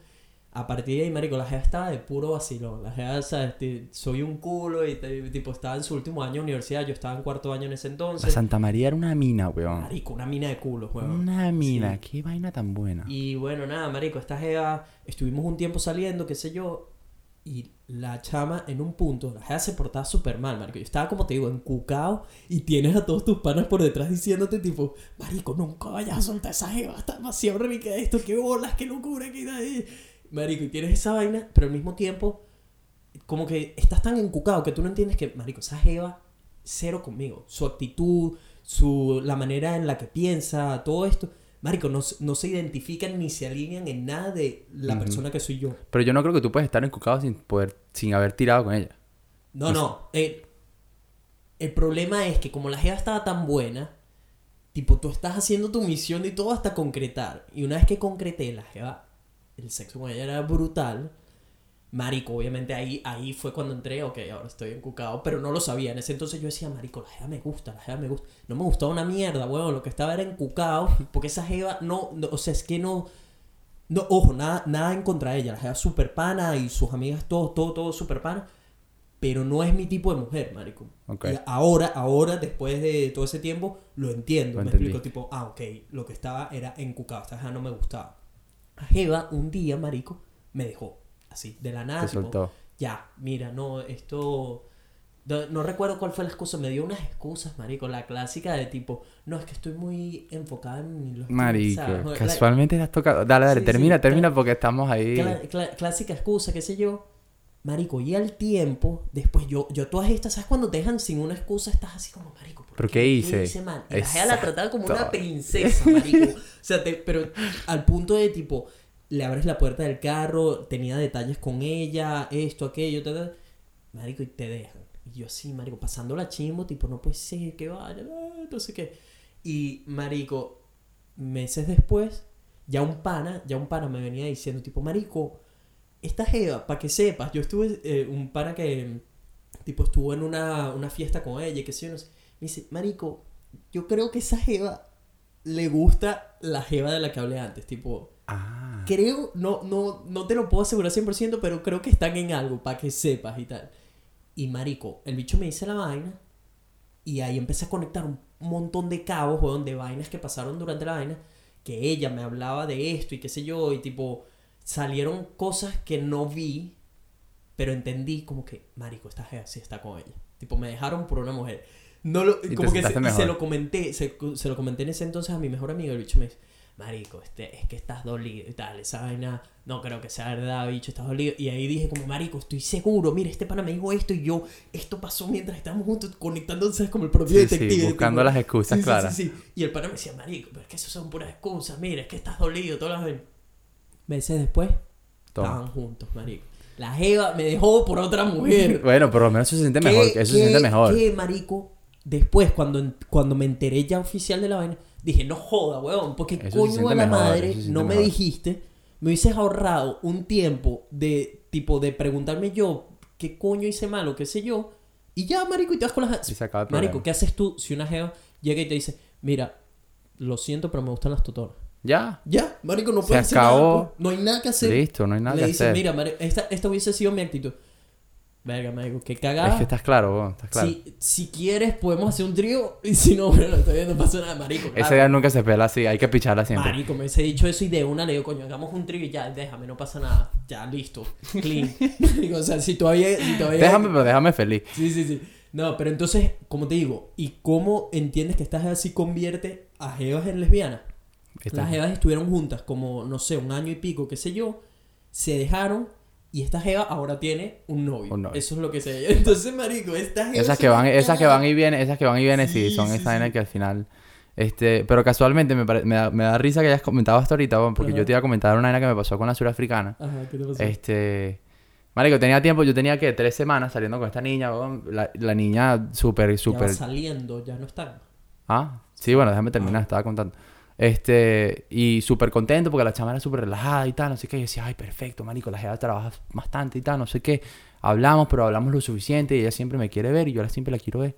A partir de ahí, marico, la jeva estaba de puro vacilón. La jeva, ¿sabes? Ti- Soy un culo y tipo, estaba en su último año de universidad, yo estaba en cuarto año en ese La entonces. Santa María era una mina, weón. Marico, una mina de culo, weón. Una mina, Sí. qué vaina tan buena. Y bueno, nada, marico, esta jeva, estuvimos un tiempo saliendo, qué sé yo, y la chama en un punto, la jeva se portaba súper mal, marico. Yo estaba, como te digo, encucado y tienes a todos tus panas por detrás diciéndote, tipo, marico, nunca vayas a soltar esa jeva, está demasiado rica esto, qué bolas, qué locura, qué. Marico, y tienes esa vaina, pero al mismo tiempo, como que estás tan encucado que tú no entiendes que, marico, esa jeva, cero conmigo. Su actitud, su, la manera en la que piensa, todo esto. Marico, no, se- no se identifican ni se alinean en nada de la persona que soy yo. Pero yo no creo que tú puedes estar encucado sin poder, sin haber tirado con ella. No, no. eh, el problema es que como la jeva estaba tan buena, tipo, tú estás haciendo tu misión y todo hasta concretar. Y una vez que concreté, la jeva, el sexo con ella era brutal. Marico, obviamente ahí, ahí fue cuando entré, ok, ahora estoy encucado, pero no lo sabía. En ese entonces yo decía, Marico, la jeva me gusta, la jeva me gusta. No me gustaba una mierda, weón, lo que estaba era encucado, porque esa jeva no, no o sea, es que no, no, ojo, nada, nada en contra de ella, la jeva super pana y sus amigas, todo, todo, todo super pana, pero no es mi tipo de mujer, marico. Ok. Y ahora, ahora, después de todo ese tiempo, lo entiendo. Lo me explico, entendiste. tipo, ah, ok, lo que estaba era encucado, esta jeva no me gustaba. La jeva, un día, marico, me dejó, así, de la nada, Te tipo, soltó. ya, mira, no, esto... No, no recuerdo cuál fue la excusa, me dio unas excusas, marico, la clásica de tipo, no, es que estoy muy enfocada en los... Marico, ¿sabes? La- casualmente te has tocado. Dale, dale, Sí, termina, sí, termina porque estamos ahí. cla- clásica excusa, qué sé yo. Marico, y al tiempo, después yo, yo todas estas, ¿sabes? Cuando te dejan sin una excusa, estás así como, marico, ¿por ¿Pero qué hice? mal? Y la la trataba como una princesa, marico. O sea, te- pero al punto de tipo, le abres la puerta del carro, tenía detalles con ella, esto, aquello, ta, ta, marico, y te dejan. Y yo así, marico, pasando la chimbo, tipo, no puede ser que vaya, ah, no sé qué. Y, marico, meses después, ya un pana, ya un pana me venía diciendo, tipo, marico, esta jeva, para que sepas, yo estuve, eh, un pana que, tipo, estuvo en una, una fiesta con ella, y qué sé yo, no sé. Me dice, marico, yo creo que esa jeva le gusta la jeva de la que hablé antes, tipo, Ah. creo, no, no, no te lo puedo asegurar 100%, pero creo que están en algo, para que sepas y tal. Y marico, el bicho me dice la vaina, y ahí empecé a conectar un montón de cabos, weón, de vainas que pasaron durante la vaina, que ella me hablaba de esto y qué sé yo, y tipo, salieron cosas que no vi, pero entendí como que, marico, esta jeva sí está con ella. Tipo, me dejaron por una mujer. No lo, como que se, se lo comenté, se, se lo comenté en ese entonces a mi mejor amigo, el bicho me dice, marico, este, es que estás dolido y tal, esa vaina, no creo que sea verdad, bicho, estás dolido. Y ahí dije como, marico, estoy seguro, mira, este pana me dijo esto y yo, esto pasó mientras estábamos juntos, conectándose como el propio Sí, sí, detective. buscando tipo, las excusas sí, sí, claras. Sí, sí, Y el pana me decía, marico, pero es que eso son puras excusas, mira, es que estás dolido, todas las. Meses después, Toma. estaban juntos, marico. La Jeva me dejó por otra mujer. Bueno, por lo menos eso se siente ¿Qué- mejor. Eso se siente mejor. qué, marico? Después, cuando, cuando me enteré ya oficial de la vaina, dije, no joda, weón, porque Eso coño a la mejor, madre no me mejor. dijiste, me hubieses ahorrado un tiempo de, tipo, de preguntarme yo qué coño hice mal o qué sé yo, y ya, marico, y te vas con las... Y se acaba el Marico. ¿qué haces tú si una jeva llega y te dice, mira, lo siento, pero me gustan las tutoras? Ya. Ya, marico, no puedes hacer acabó. nada, pues. No hay nada que hacer. Listo, no hay nada Le que dices, hacer. mira, marico, esta, esta hubiese sido mi actitud. Verga, marico, qué cagada. Es que estás claro, weón, estás claro. Si, si quieres, podemos hacer un trío. Y si no, bueno, todavía no pasa nada, marico. Ese claro. día nunca se pela así, hay que picharla siempre. Marico, me hubiese dicho eso y de una le digo, coño, hagamos un trío y ya, déjame, no pasa nada. Ya, listo. Clean. Digo, o sea, si todavía, si todavía. Déjame, pero déjame feliz. Sí, sí, sí. No, pero entonces, como te digo, ¿y cómo entiendes que estás así convierte a Jevas en lesbianas? Las Jevas estuvieron juntas como, no sé, un año y pico, qué sé yo. Se dejaron y esta Jeva ahora tiene un novio. Un novio. Eso es lo que sé. Entonces, marico, estas Jevas Esas se que van, esas que van y vienen, esas que van y vienen, sí, Sí, son sí, esas sí. que al final. Este, pero casualmente me, pare- me, da, me da risa que hayas comentado esto ahorita, porque Ajá. yo te iba a comentar una vaina que me pasó con la surafricana. Ajá, ¿qué te pasó? Este. Marico, tenía tiempo, yo tenía que tres semanas saliendo con esta niña, la, la niña súper, súper. saliendo, ya no están. Ah, sí, bueno, déjame terminar, estaba contando. Este, y súper contento porque la chama era súper relajada y tal, no sé qué. Y decía, ay, perfecto, marico, la jeva trabaja bastante y tal, no sé qué. Hablamos, pero hablamos lo suficiente y ella siempre me quiere ver y yo la siempre la quiero ver.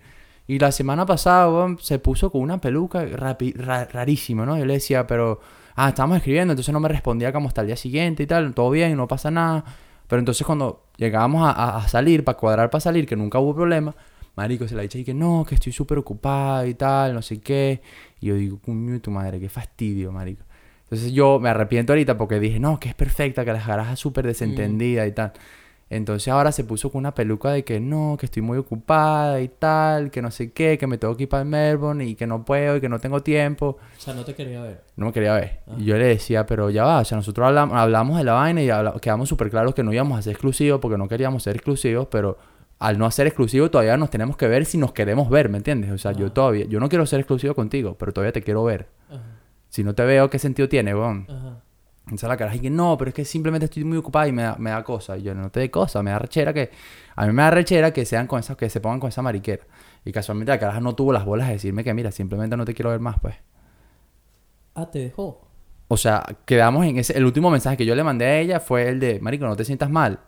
Y la semana pasada, weón, se puso con una peluca rarísima, ¿no? Yo le decía, pero, ah, estábamos escribiendo, entonces no me respondía como hasta el día siguiente y tal, todo bien, no pasa nada. Pero entonces cuando llegábamos a, a- a salir, para cuadrar para salir, que nunca hubo problema, marico, se la dice y que no, que estoy súper ocupada y tal, no sé qué. Y yo digo, coño tu madre, qué fastidio, marico. Entonces yo me arrepiento ahorita porque dije, no, que es perfecta, que la garaja es súper desentendida y tal. Entonces ahora se puso con una peluca de que no, que estoy muy ocupada y tal, que no sé qué, que me tengo que ir para Melbourne y que no puedo y que no tengo tiempo. O sea, no te quería ver. No me quería ver. Ah. Y yo le decía, pero ya va, o sea, nosotros hablamos, hablamos de la vaina y habla- quedamos súper claros que no íbamos a ser exclusivos porque no queríamos ser exclusivos, pero al no ser exclusivos todavía nos tenemos que ver si nos queremos ver, ¿me entiendes? O sea, yo todavía, yo no quiero ser exclusivo contigo, pero todavía te quiero ver. Ajá, Si no te veo, ¿qué sentido tiene, weón? ajá. Entonces la cara y que no, pero es que simplemente estoy muy ocupada y me da, me da cosa. Y yo no te dé cosa, me da rechera que. A mí me da rechera que sean con esas, que se pongan con esa mariquera. Y casualmente la caraja no tuvo las bolas de decirme que mira, simplemente no te quiero ver más, pues. Ah, te dejó. O sea, quedamos en ese. El último mensaje que yo le mandé a ella fue el de, Marico, no te sientas mal.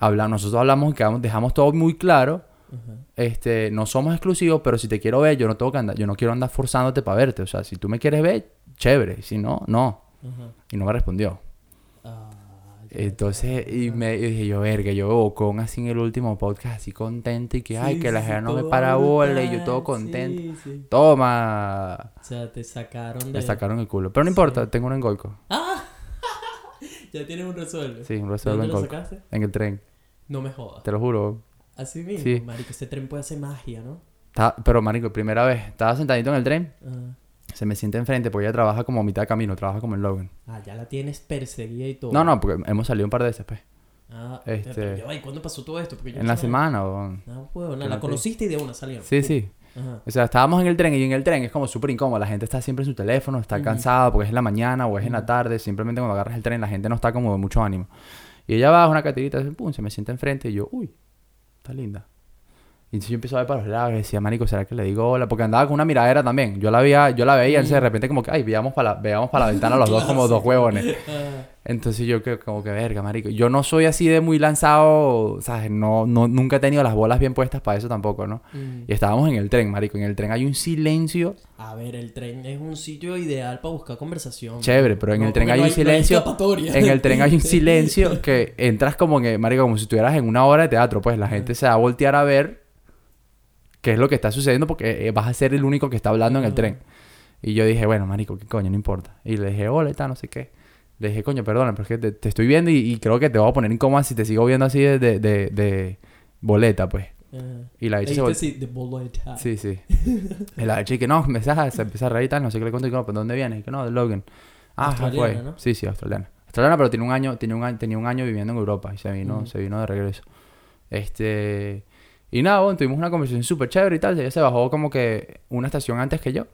Habla, nosotros hablamos y quedamos, dejamos todo muy claro. Este, no somos exclusivos, pero si te quiero ver, yo no tengo que andar, yo no quiero andar forzándote para verte. O sea, si tú me quieres ver, chévere. Si no, no. Y no me respondió. Ah. Entonces, y me y dije yo, verga, yo bocón así en el último podcast, así contento y que, ay, Sí, que la sí, gente no me para bola y yo todo contento. Toma. O sea, te sacaron de... Me sacaron el culo. Pero no importa, tengo un engolco. ¡Ah! ya tienes un resuelve. Sí, un resuelve ¿Dónde lo engolco. sacaste? En el tren, No me jodas. te lo juro. Así mismo. Sí. Marico, ese tren puede hacer magia, ¿no? Estaba- pero, marico, primera vez, estaba sentadito en el tren, Ajá. se me siente enfrente porque ella trabaja como a mitad de camino, trabaja como en Logan. Ah, ya la tienes perseguida y todo. No, no, porque hemos salido un par de veces, pues. Ah, Este- pero ya ¿y cuándo pasó todo esto? Porque yo En la semana, o... No, la no te- conociste y de una salieron. Sí, sí. Ajá. O sea, estábamos en el tren y en el tren es como súper incómodo. La gente está siempre en su teléfono, está cansada porque es en la mañana o es en la tarde. Simplemente cuando agarras el tren la gente no está como de mucho ánimo. Y ella baja una catirita, pum, se me sienta enfrente y yo, uy, está linda. Y entonces yo empiezo a ver para los lados y decía, marico, ¿será que le digo hola? Porque andaba con una miradera también. Yo la veía, yo la veía, entonces de repente como que, ay, veamos para la, veamos para la ventana los dos como dos huevones. Entonces yo que como que verga, marico. Yo no soy así de muy lanzado, ¿sabes? No, no, nunca he tenido las bolas bien puestas para eso tampoco, ¿no? mm. Y estábamos en el tren, marico. En el tren hay un silencio A ver, el tren es un sitio ideal para buscar conversación. chévere, pero en No, el tren hay un silencio. No hay en el tren hay un silencio que entras como que, marico, como si estuvieras en una obra de teatro. Pues la gente se va a voltear a ver qué es lo que está sucediendo porque eh, vas a ser el único que está hablando en el tren. Y yo dije, bueno, marico, qué coño, no importa. Y le dije, hola y tal, no sé qué. Le dije, coño, perdona, pero es que te, te estoy viendo y, y creo que te voy a poner incómoda si te sigo viendo así de, de, de- de boleta, pues. Ajá. Y la bicha se sí, the bullet time. Sí, sí. Y la bicha que no, me a, se empieza a reír y tal, no sé qué le cuento y no, ¿pero dónde vienes? Y que no, de Logan. Ah, Australiana, fue. ¿no? Sí, sí, australiana. Australiana, pero tiene un año, tiene un año, tenía un año viviendo en Europa y se vino, Ujú. se vino de regreso. Este. Y nada, bueno, tuvimos una conversación súper chévere y tal. Ella se bajó como que una estación antes que yo.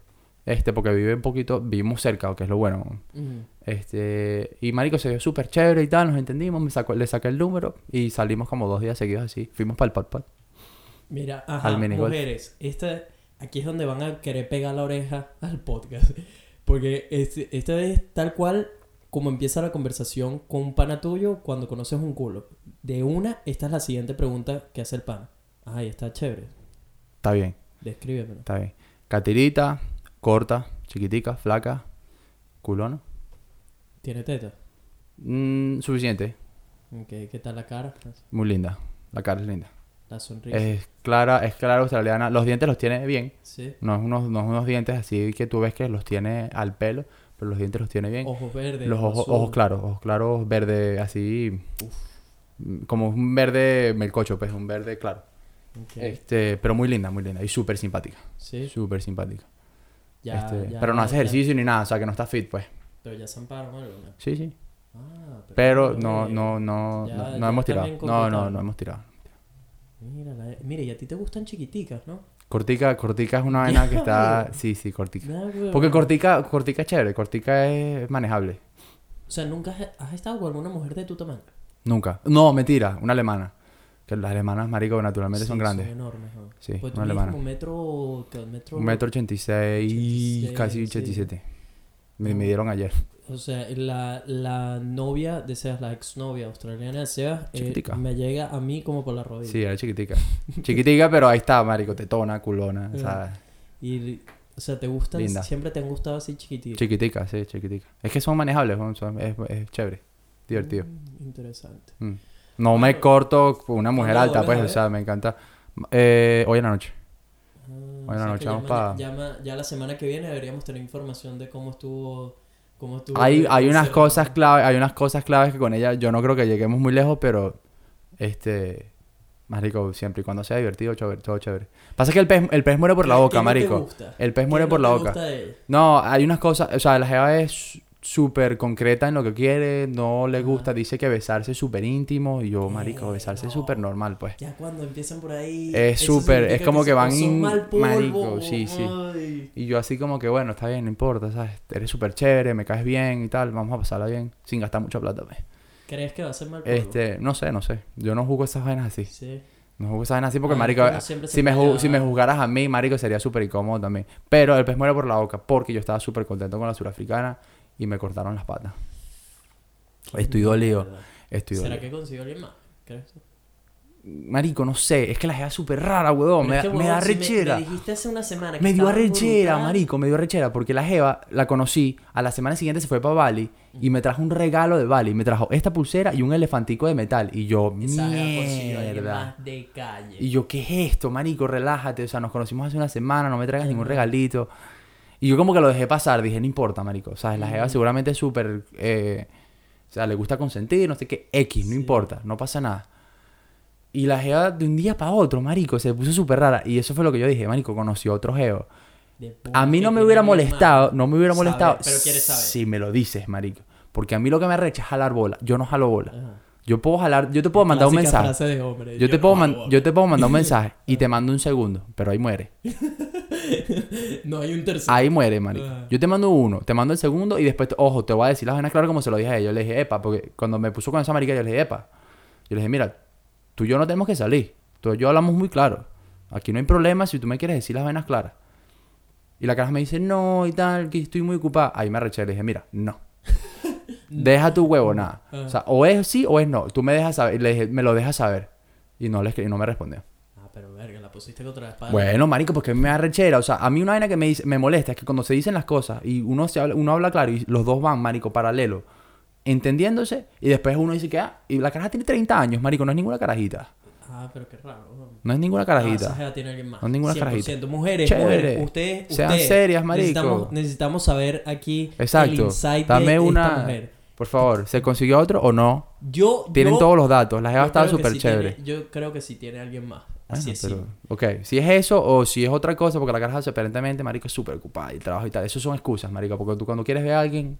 Este, porque vive un poquito, vivimos cerca, que es lo bueno. Ujú. Este, y Marico se vio súper chévere y tal, nos entendimos, me sacó, le saqué el número y salimos como dos días seguidos así. Fuimos para el pot. Mira, ajá, Al mujeres, esta, aquí es donde van a querer pegar la oreja al podcast. Porque este, esta es tal cual como empieza la conversación con un pana tuyo cuando conoces un culo. De una, esta es la siguiente pregunta que hace el pana. Ay, está chévere. Está bien, Descríbemelo. está bien. Catirita, corta, chiquitica, flaca, culona. ¿Tiene teta? Mm, suficiente, Ok, ¿Qué tal la cara? muy linda. La cara es linda. La sonrisa. Es clara, es clara australiana. Los dientes los tiene bien. Sí. No es unos, no es unos dientes así que tú ves que los tiene al pelo, pero los dientes los tiene bien. Ojos verdes. Los ojos, ojos claros, ojos claros, verde, así. Como un verde melcocho, pues, un verde claro. Este, pero muy linda, muy linda. Y súper simpática. Sí. Súper simpática. Ya, Este, ya- pero no hace ya- ejercicio ni nada, o sea que no está fit, pues. Pero ya zamparon algo, ¿no? Sí, sí. Ah, Pero bueno, no, no, no, no, hemos tirado. No, no, no hemos tirado. Mira, la- mira, y a ti te gustan chiquiticas, ¿no? Cortica, cortica es una vaina que está. Sí, sí, cortica. Porque cortica, cortica es chévere, cortica es manejable. O sea, ¿nunca has, has estado con alguna mujer de tu tamaño? Nunca. No, mentira, una alemana. Que las alemanas, marico, naturalmente Sí, son grandes. Son enormes, ¿no? Sí, Pues una alemana. como metro... ¿qué? metro... Un metro ochenta y seis, 86, casi sí. 87. Me Ah. midieron ayer. O sea, la, la novia de Sebas, la exnovia australiana de Sebas, eh, Chiquitica. me llega a mí como por la rodilla. Sí, era chiquitica. chiquitica, pero ahí está, marico, tetona, culona, Y, o sea, ¿te gustan? Linda. Siempre te han gustado así chiquititos. chiquitica, sí, chiquitica. Es que son manejables, son- son- es, es chévere, divertido. Mm, interesante. Mm. No me corto una mujer ¿Cuándo alta, pues, o sea, me encanta. Eh, hoy en la noche. Ah, o sea noches, que vamos ya pa- ma- ya la semana que viene deberíamos tener información de cómo estuvo... Cómo estuvo Hay, hay unas cosas claves, hay unas cosas claves que con ella yo no creo que lleguemos muy lejos, pero este marico, siempre y cuando sea divertido, chévere, todo chévere. Pasa que el pez, el pez muere por la ¿Qué- boca, qué no te marico. gusta? El pez ¿Qué muere no por la boca. gusta de ella? No, hay unas cosas, o sea, la jeva es súper concreta en lo que quiere, no le Ajá. gusta, dice que besarse es súper íntimo y yo, marico, besarse es súper normal, pues. Ya cuando empiezan por ahí. Es súper, es como que se- van in- mal polvo, marico, sí, sí. ay. Y yo así como que, bueno, está bien, no importa, ¿sabes? Eres súper chévere, me caes bien y tal, vamos a pasarla bien, sin gastar mucha plata, pues. ¿Crees que va a ser mal polvo? Este, no sé, no sé. Yo no juzgo esas vainas así. Sí. No juzgo esas vainas así porque, Ah, marico, que si me, ju- si me juzgaras a mí, marico, sería súper incómodo también. Pero el pez muere por la boca porque yo estaba súper contento con la surafricana y me cortaron las patas. Estoy dolido, estoy ¿Será dolido. que consiguió alguien más? ¿Crees? Marico, no sé, es que la jeva es súper rara, huevón. Me, es que, me da si rechera. Me, dijiste hace una semana que Me dio brutal. marico, me dio arrechera porque la jeva la conocí, a la semana siguiente se fue para Bali y me trajo un regalo de Bali, me trajo esta pulsera y un elefantico de metal y yo, Esa mierda. más de calle. Y yo, ¿qué es esto, marico? Relájate, o sea, nos conocimos hace una semana, no me traigas ningún regalito. Y yo como que lo dejé pasar, dije, no importa, marico, sea, la jeva seguramente es súper, eh, o sea, le gusta consentir, no sé qué, X, no Sí. importa, no pasa nada. Y la jeva de un día para otro, marico, se puso súper rara. Y eso fue lo que yo dije, marico, conoció otro geo. A mí no me hubiera molestado, no me hubiera Saber, molestado pero quieres saber. si me lo dices, marico. Porque a mí lo que me arrecha es jalar bola. Yo no jalo bola. Ajá. Yo puedo jalar, yo te puedo mandar un mensaje. frase de hombre. Yo te, puedo no man- hago. yo te puedo mandar un mensaje y te mando un segundo, pero ahí muere. No hay un tercero. Ahí muere, marico. Ah. Yo te mando uno, te mando el segundo y después, ojo, te voy a decir las vainas claras como se lo dije a ella. Yo le dije, epa, porque cuando me puso con esa marica, yo le dije, epa. Yo le dije, mira, tú y yo no tenemos que salir. Tú y yo hablamos muy claro. Aquí no hay problema si tú me quieres decir las vainas claras. Y la cara me dice, no, y tal, que estoy muy ocupada. Ahí me arreché, le dije, mira, no. Deja tu huevo, nada. O sea, o es sí o es no. Tú me dejas saber. Y le dije, me lo dejas saber. Y no le escribí, no me respondió. Ah, pero verga, la pusiste contra la espada. Bueno, marico, porque me da rechera. O sea, a mí una vaina que me, dice, me molesta es que cuando se dicen las cosas y uno, se habla, uno habla claro y los dos van, marico, paralelo, entendiéndose, y después uno dice que, ah, y la caraja tiene 30 años, marico, no es ninguna carajita. Ah, pero qué raro. ¿no? No es ninguna Ah, carajita. jeva tiene alguien más. No, ninguna 100%. carajita. Mujeres, Chévere. mujeres, ustedes, Sean serias, marico. Necesitamos, necesitamos saber aquí el Exacto. insight Dame de esta una- mujer. Por favor, ¿se consiguió otro o no? Yo, Tienen yo- todos los datos. La jeva estaba súper sí chévere. tiene- yo creo que sí tiene alguien más. Bueno, Así es, pero, sí. ok, si es eso o si es otra cosa, porque la caraja aparentemente, marico, es súper ocupada y trabajo y tal. Eso son excusas, marico, porque tú cuando quieres ver a alguien,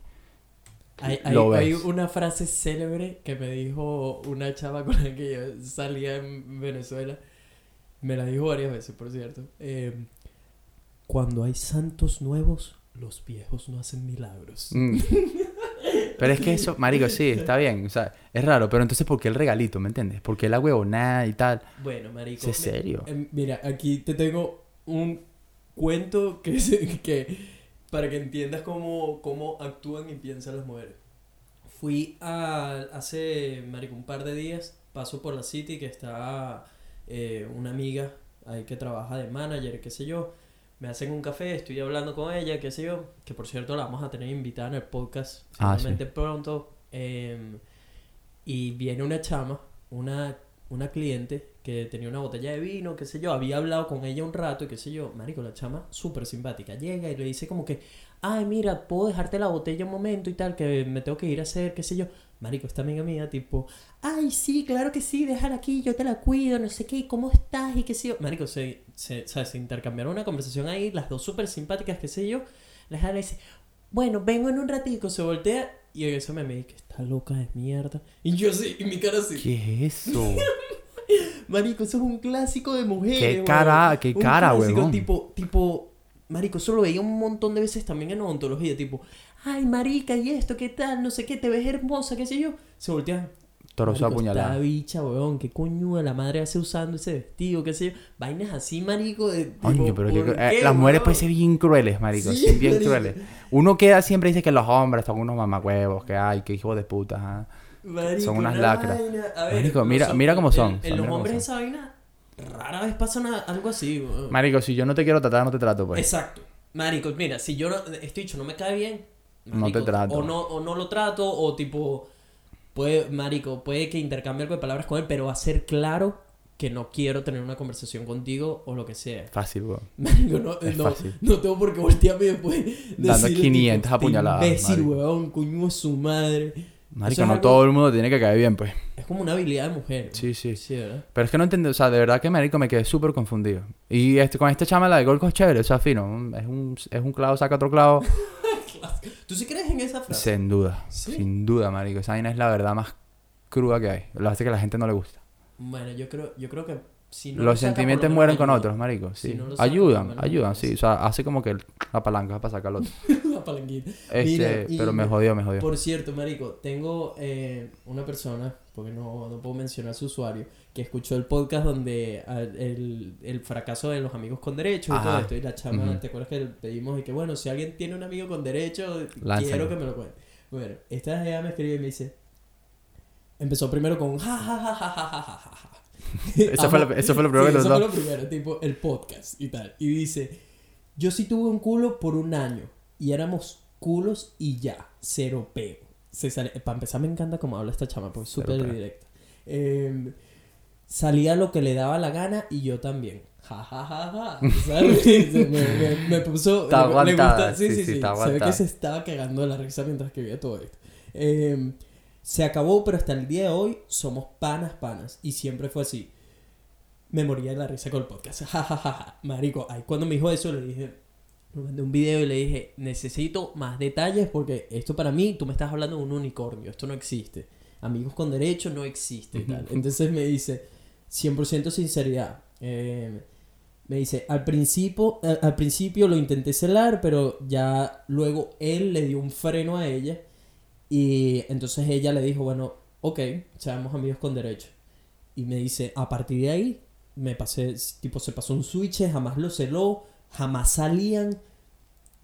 Hay, hay- Lo hay ves. una frase célebre que me dijo una chava con la que yo salía en Venezuela. Me la dijo varias veces, por cierto. Eh, Cuando hay santos nuevos, los viejos no hacen milagros. mm. Pero es que eso, marico, sí, está bien, o sea, es raro, pero entonces, ¿por qué el regalito, me entiendes? ¿Por qué la huevonada y tal? Bueno, marico. ¿Es serio? eh, Mira, aquí te tengo un cuento que, que para que entiendas cómo, cómo actúan y piensan las mujeres. Fui a, hace, marico, un par de días, paso por la City, que está eh, una amiga ahí que trabaja de manager, qué sé yo. Me hacen un café, estoy hablando con ella, qué sé yo. Que por cierto la vamos a tener invitada en el podcast Ah, seguramente pronto. em, y viene una chama, una, una cliente que tenía una botella de vino, qué sé yo. Había hablado con ella un rato y qué sé yo. Marico, la chama súper simpática. Llega y le dice como que, ay, mira, puedo dejarte la botella un momento y tal, que me tengo que ir a hacer, qué sé yo. Marico, esta amiga mía, tipo, ay, sí, claro que sí, déjala aquí, yo te la cuido, no sé qué, ¿cómo estás? Y qué sé yo. Marico, se, se, ¿sabes? se intercambiaron una conversación ahí, las dos súper simpáticas, qué sé yo. La jala le dice, bueno, vengo en un ratico, se voltea y en eso me dice está loca de mierda. Y yo sí, y mi cara así. ¿Qué es eso? Marico, eso es un clásico de mujeres. ¿Qué weón. cara- qué Un cara, huevón? Tipo, tipo, Marico, eso lo veía un montón de veces también en odontología. Tipo, ay, Marica, ¿y esto? ¿Qué tal? No sé qué, te ves hermosa, qué sé yo. Se voltean. Toroso apuñalado. Esta bicha, weón, qué coño de la madre hace usando ese vestido, qué sé yo. Vainas así, marico, de tipo, pero que- ¿por eh, las mujeres pueden ser bien crueles, marico. Sí, bien marico. crueles. Uno queda siempre dice que los hombres son unos mamacuevos, que ay, que hijos de puta. ajá. Marico, Son unas una lacras. vaina. A ver, Marico, mira- mira cómo son, En, los hombres esa vaina rara vez pasa una- algo así, weón. Marico, si yo no te quiero tratar, no te trato, pues. Exacto. Marico, mira, si yo no, este dicho no me cae bien, No te trato. O no, o no lo trato, o tipo, puede, marico, puede que intercambie algo de palabras con él, pero va a ser claro que no quiero tener una conversación contigo o lo que sea. Fácil, weón. Marico, no, Es no, fácil. no tengo por qué voltearme después. Dando decirle, 500 tipo, apuñaladas, Imbécil, marico. weón, coño es su madre. Marico, Eso no algo- todo el mundo tiene que caer bien, pues. Es como una habilidad de mujer. Sí, sí. Sí, ¿verdad? Pero es que no entiendo, o sea, de verdad que, marico, me quedé súper confundido. Y este, con esta chama, la de Golco es chévere, o sea, fino. Es un, es un clavo, saca otro clavo. ¿Tú sí crees en esa frase? Sin duda. ¿Sí? Sin duda, marico. Esa vaina es la verdad más cruda que hay. Lo hace que a la gente no le gusta. Bueno, yo creo, yo creo que si no lo Los lo sentimientos mueren con otros, marico. Sí. Si no saca, ayudan, ayudan, ayuda. sí. O sea, hace como que la palanca para sacar al otro. La palanquita. Este, Mira, pero me jodió, me jodió. Por cierto, marico, tengo eh, una persona, porque no, no puedo mencionar su usuario, que escuchó el podcast donde el, el fracaso de los amigos con derechos y todo esto. Y la chama, uh -huh. ¿te acuerdas que pedimos? Y que bueno, si alguien tiene un amigo con derecho, quiero que me lo cuente. Bueno, esta ella me escribe y me dice. Empezó primero con ja ja ja ja ja ja ja. eso, fue lo, eso fue lo primero. Sí, eso fue lo primero, tipo el podcast y tal. Y dice: Yo sí tuve un culo por un año y éramos culos y ya, cero peo. Se sale... Para empezar, me encanta cómo habla esta chama, porque es súper directa. Eh, salía lo que le daba la gana y yo también. Ja, ja, ja, ja. ¿Sabes? me, me- me puso... Está aguantada, Sí, sí, sí, sí, sí. está Se ve que se estaba cagando de la risa mientras que veía todo esto. Eh, se acabó, pero hasta el día de hoy somos panas, panas. Y siempre fue así. Me moría de la risa con el podcast. Ja, ja, ja, ja. Marico, ahí cuando me dijo eso le dije... Le mandé un video y le dije, necesito más detalles porque esto para mí, tú me estás hablando de un unicornio, esto no existe. Amigos con derecho no existe y tal. Entonces me dice, 100% sinceridad. Eh, me dice, al principio, al, principio lo intenté celar, pero ya luego él le dio un freno a ella y entonces ella le dijo, bueno, ok, seamos amigos con derecho. Y me dice, a partir de ahí, me pasé, tipo, se pasó un switch, jamás lo celó, jamás salían.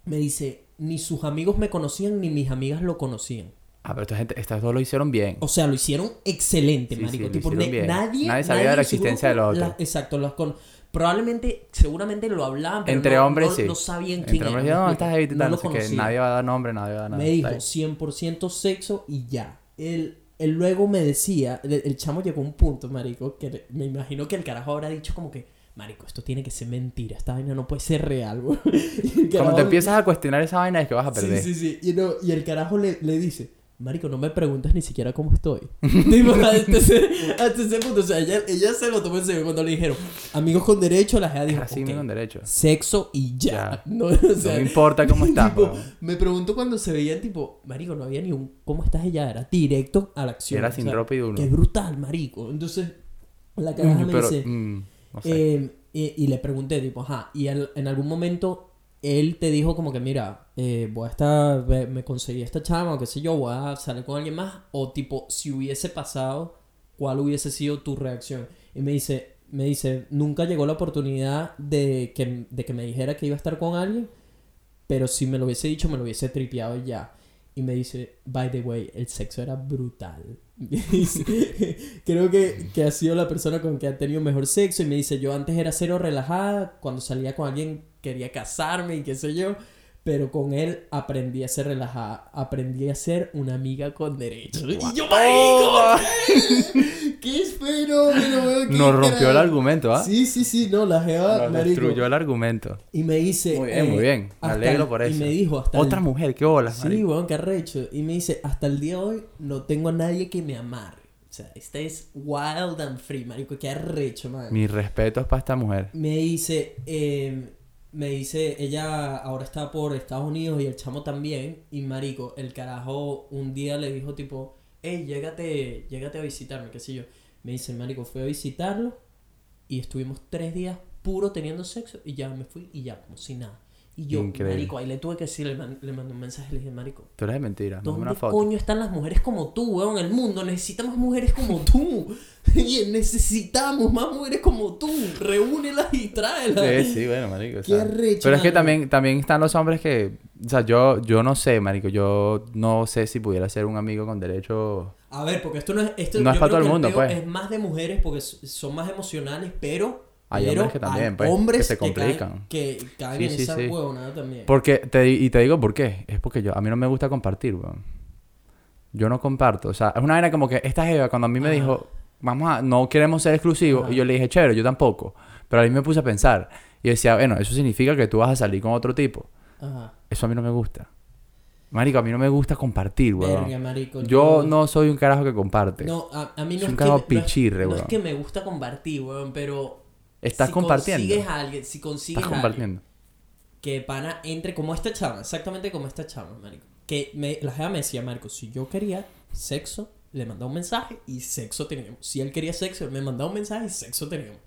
Me dice, ni sus amigos me conocían, ni mis amigas lo conocían. Ah, pero esta gente, estas dos lo hicieron bien. O sea, lo hicieron excelente, Sí, marico. sí, lo tipo, hicieron bien. nadie, Nadie sabía de la existencia grupo del otro. la- exacto, las con... Probablemente, seguramente lo hablaban, pero Entre no, hombres, no- sí. no sabían quién Entre hombres, era. no, ¿me estás ahí y No qué. conocían. Nadie va a dar nombre, nadie va a dar nada. Me dijo Está ahí. 100% sexo y ya. Él, él luego me decía, el, el chamo llegó a un punto, marico, que me imagino que el carajo habrá dicho como que, marico, esto tiene que ser mentira, esta vaina no puede ser real, Cuando te empiezas a cuestionar esa vaina es que vas a perder. Sí, sí, sí. Y, no, y el carajo le, le dice, Marico, no me preguntas ni siquiera cómo estoy. Tipo, hasta, ese, hasta ese punto. O sea, ella, ella se lo tomó en serio cuando le dijeron amigos con derecho. La jeva dijo: Así "Ok, mismo en derecho. sexo y ya. Ya. No, o No sea, me importa cómo estás, tipo, me pregunto cuando se veían, tipo, Marico, no había ni un ¿cómo estás ella? Era directo a la acción. Era sin ropa y uno. Qué brutal, Marico. Entonces, la caraja Coño, me pero, dice. mm, no sé. Eh, y, y le pregunté, tipo, ajá, y en algún momento él te dijo como que, mira, eh, voy a estar, me, conseguí esta chama o qué sé yo, voy a salir con alguien más, o tipo, si hubiese pasado, ¿cuál hubiese sido tu reacción? Y me dice, me dice, nunca llegó la oportunidad de que, de que me dijera que iba a estar con alguien, pero si me lo hubiese dicho, me lo hubiese tripeado ya. Y me dice, by the way, el sexo era brutal. Creo que, que ha sido la persona con que ha tenido mejor sexo. Y me dice, yo antes era cero relajada. Cuando salía con alguien quería casarme y qué sé yo. Pero con él aprendí a ser relajada. Aprendí a ser una amiga con derechos. Y yo, marico, ¿qué? ¡Qué fenómeno, weón! qué Nos rompió el crack! argumento, ¿ah? Sí, sí, sí. No, la jeva, Nos destruyó el argumento. Y me dice... Muy bien, eh, muy bien. Me alegro el- por eso. Y me dijo hasta Otra el- mujer, qué bolas, Sí, marico. weón, qué arrecho. Y me dice, hasta el día de hoy no tengo a nadie que me amarre. O sea, este es wild and free, marico. Qué arrecho, man. Mis respetos para esta mujer. Me dice, eh, me dice, ella ahora está por Estados Unidos y el chamo también. Y marico, el carajo un día le dijo tipo, hey, llégate, llégate a visitarme, qué sé yo. Me dice, marico, fui a visitarlo y estuvimos tres días puro teniendo sexo y ya me fui y ya, como si nada. Y yo, Increíble. marico, ahí le tuve que decir, le, man- le mandé un mensaje, le dije, marico, Tú eres mentira. ¿Dónde una foto. coño están las mujeres como tú, weón? El mundo necesitamos mujeres como tú. Y necesitamos más mujeres como tú. Reúnelas y tráelas. Sí, sí, bueno, marico. o Qué sea, arrecho, Pero es que también, también están los hombres que... O sea, yo, yo no sé, marico. Yo no sé si pudiera ser un amigo con derecho... A ver, porque esto no es. Esto, No es para todo el mundo, peo pues. Es más de mujeres porque son más emocionales, pero. Hay pero hombres que también, pues, que hombres se caen- complican. Que caen, Sí, en sí, esa sí. huevonada también. Porque, te, y te digo por qué. Es porque yo, a mí no me gusta compartir, weón. Yo no comparto. O sea, es una vaina como que esta jeva cuando a mí me Ajá. dijo, vamos a, no queremos ser exclusivos. Ajá. Y yo le dije, chévere, yo tampoco. Pero a mí me puse a pensar. Y decía, bueno, eso significa que tú vas a salir con otro tipo. Ajá. Eso a mí no me gusta. Marico, a mí no me gusta compartir, weón. Verga, marico. Yo no soy un carajo que comparte. No, a, a mí no Soy es un que. carajo no es- pichirre, no es que me gusta compartir, weón, pero. Estás si compartiendo. consigues a alguien, si consigues Estás a alguien compartiendo. que pana entre como esta chama, exactamente como esta chama, marico. Que me, la jeva me decía, Marco, si yo quería sexo, le mandaba un mensaje y sexo teníamos. Si él quería sexo, me mandaba un mensaje y sexo teníamos.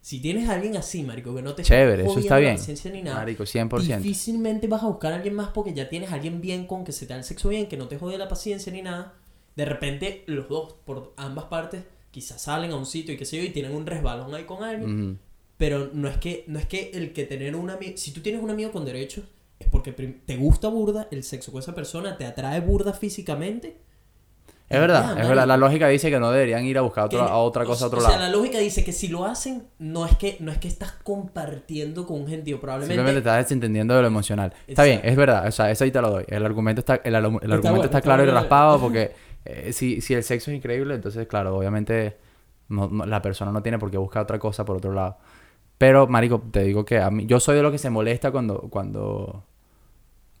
Si tienes a alguien así, marico, que no te Chévere, eso está la bien. paciencia ni nada, Marico, 100%. difícilmente vas a buscar a alguien más porque ya tienes a alguien bien con que se te da el sexo bien, que no te jode la paciencia ni nada. De repente, los dos, por ambas partes, quizás salen a un sitio y qué sé yo, y tienen un resbalón ahí con alguien. Ujú. Pero no es que, no es que el que tener un amigo. Si tú tienes un amigo con derechos, es porque te gusta burda el sexo con esa persona, te atrae burda físicamente. Es verdad, Ya, es marico. verdad. La lógica dice que no deberían ir a buscar otro- a otra o- cosa a otro o lado. sea, la lógica dice que si lo hacen, no es que, no es que estás compartiendo con un gentío. Probablemente. Simplemente estás desentendiendo de lo emocional. Está bien, Exacto. es verdad. O sea, eso ahí te lo doy. El argumento está, el, el argumento bueno, está está claro y raspado porque eh, si, si el sexo es increíble, entonces, claro, obviamente no- no- la persona no tiene por qué buscar otra cosa por otro lado. Pero, marico, te digo que a mí... Yo soy de lo que se molesta cuando... Cuando,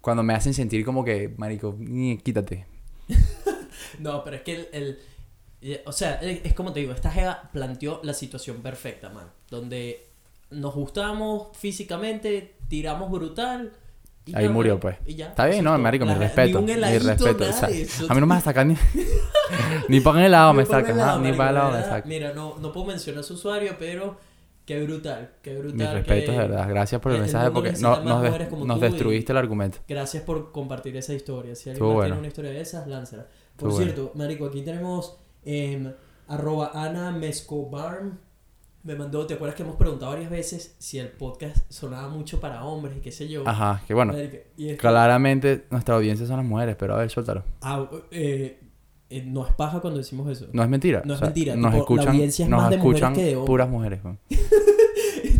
cuando me hacen sentir como que, marico, "Ñe, quítate. No, pero es que el. el- eh, o sea, es como te digo, esta Jeva planteó la situación perfecta, man. Donde nos gustamos físicamente, tiramos brutal. Y Ahí ya, murió, marico, pues. y ya, Está bien, no, todo. marico, mi La- respeto. Ni un Mi respeto. nada o sea, de eso. a mí no me vas a sacar ni... ni para helado me sacas. helado, Ni de helado me sacas. Mira, no, no puedo mencionar su usuario, pero qué brutal, qué brutal. Mis respetos, que- de verdad. Gracias por el el mensaje porque no, nos, de- nos tú y- destruiste el argumento. Gracias por compartir esa historia. Si alguien más bueno. tiene una historia de esas, lánzala. Por bueno. cierto, Marico, aquí tenemos em, arroba Ana Mescobarn. Me mandó, ¿te acuerdas que hemos preguntado varias veces si el podcast sonaba mucho para hombres y qué sé yo? Ajá, que bueno. Y es que- Claramente nuestra audiencia son las mujeres, pero a ver, suéltalo. ah, eh, eh, no es paja cuando decimos eso. No es mentira. No es o sea, mentira, Nos tipo, la escuchan, audiencia es nos más de mujeres escuchan que de hombres. puras mujeres.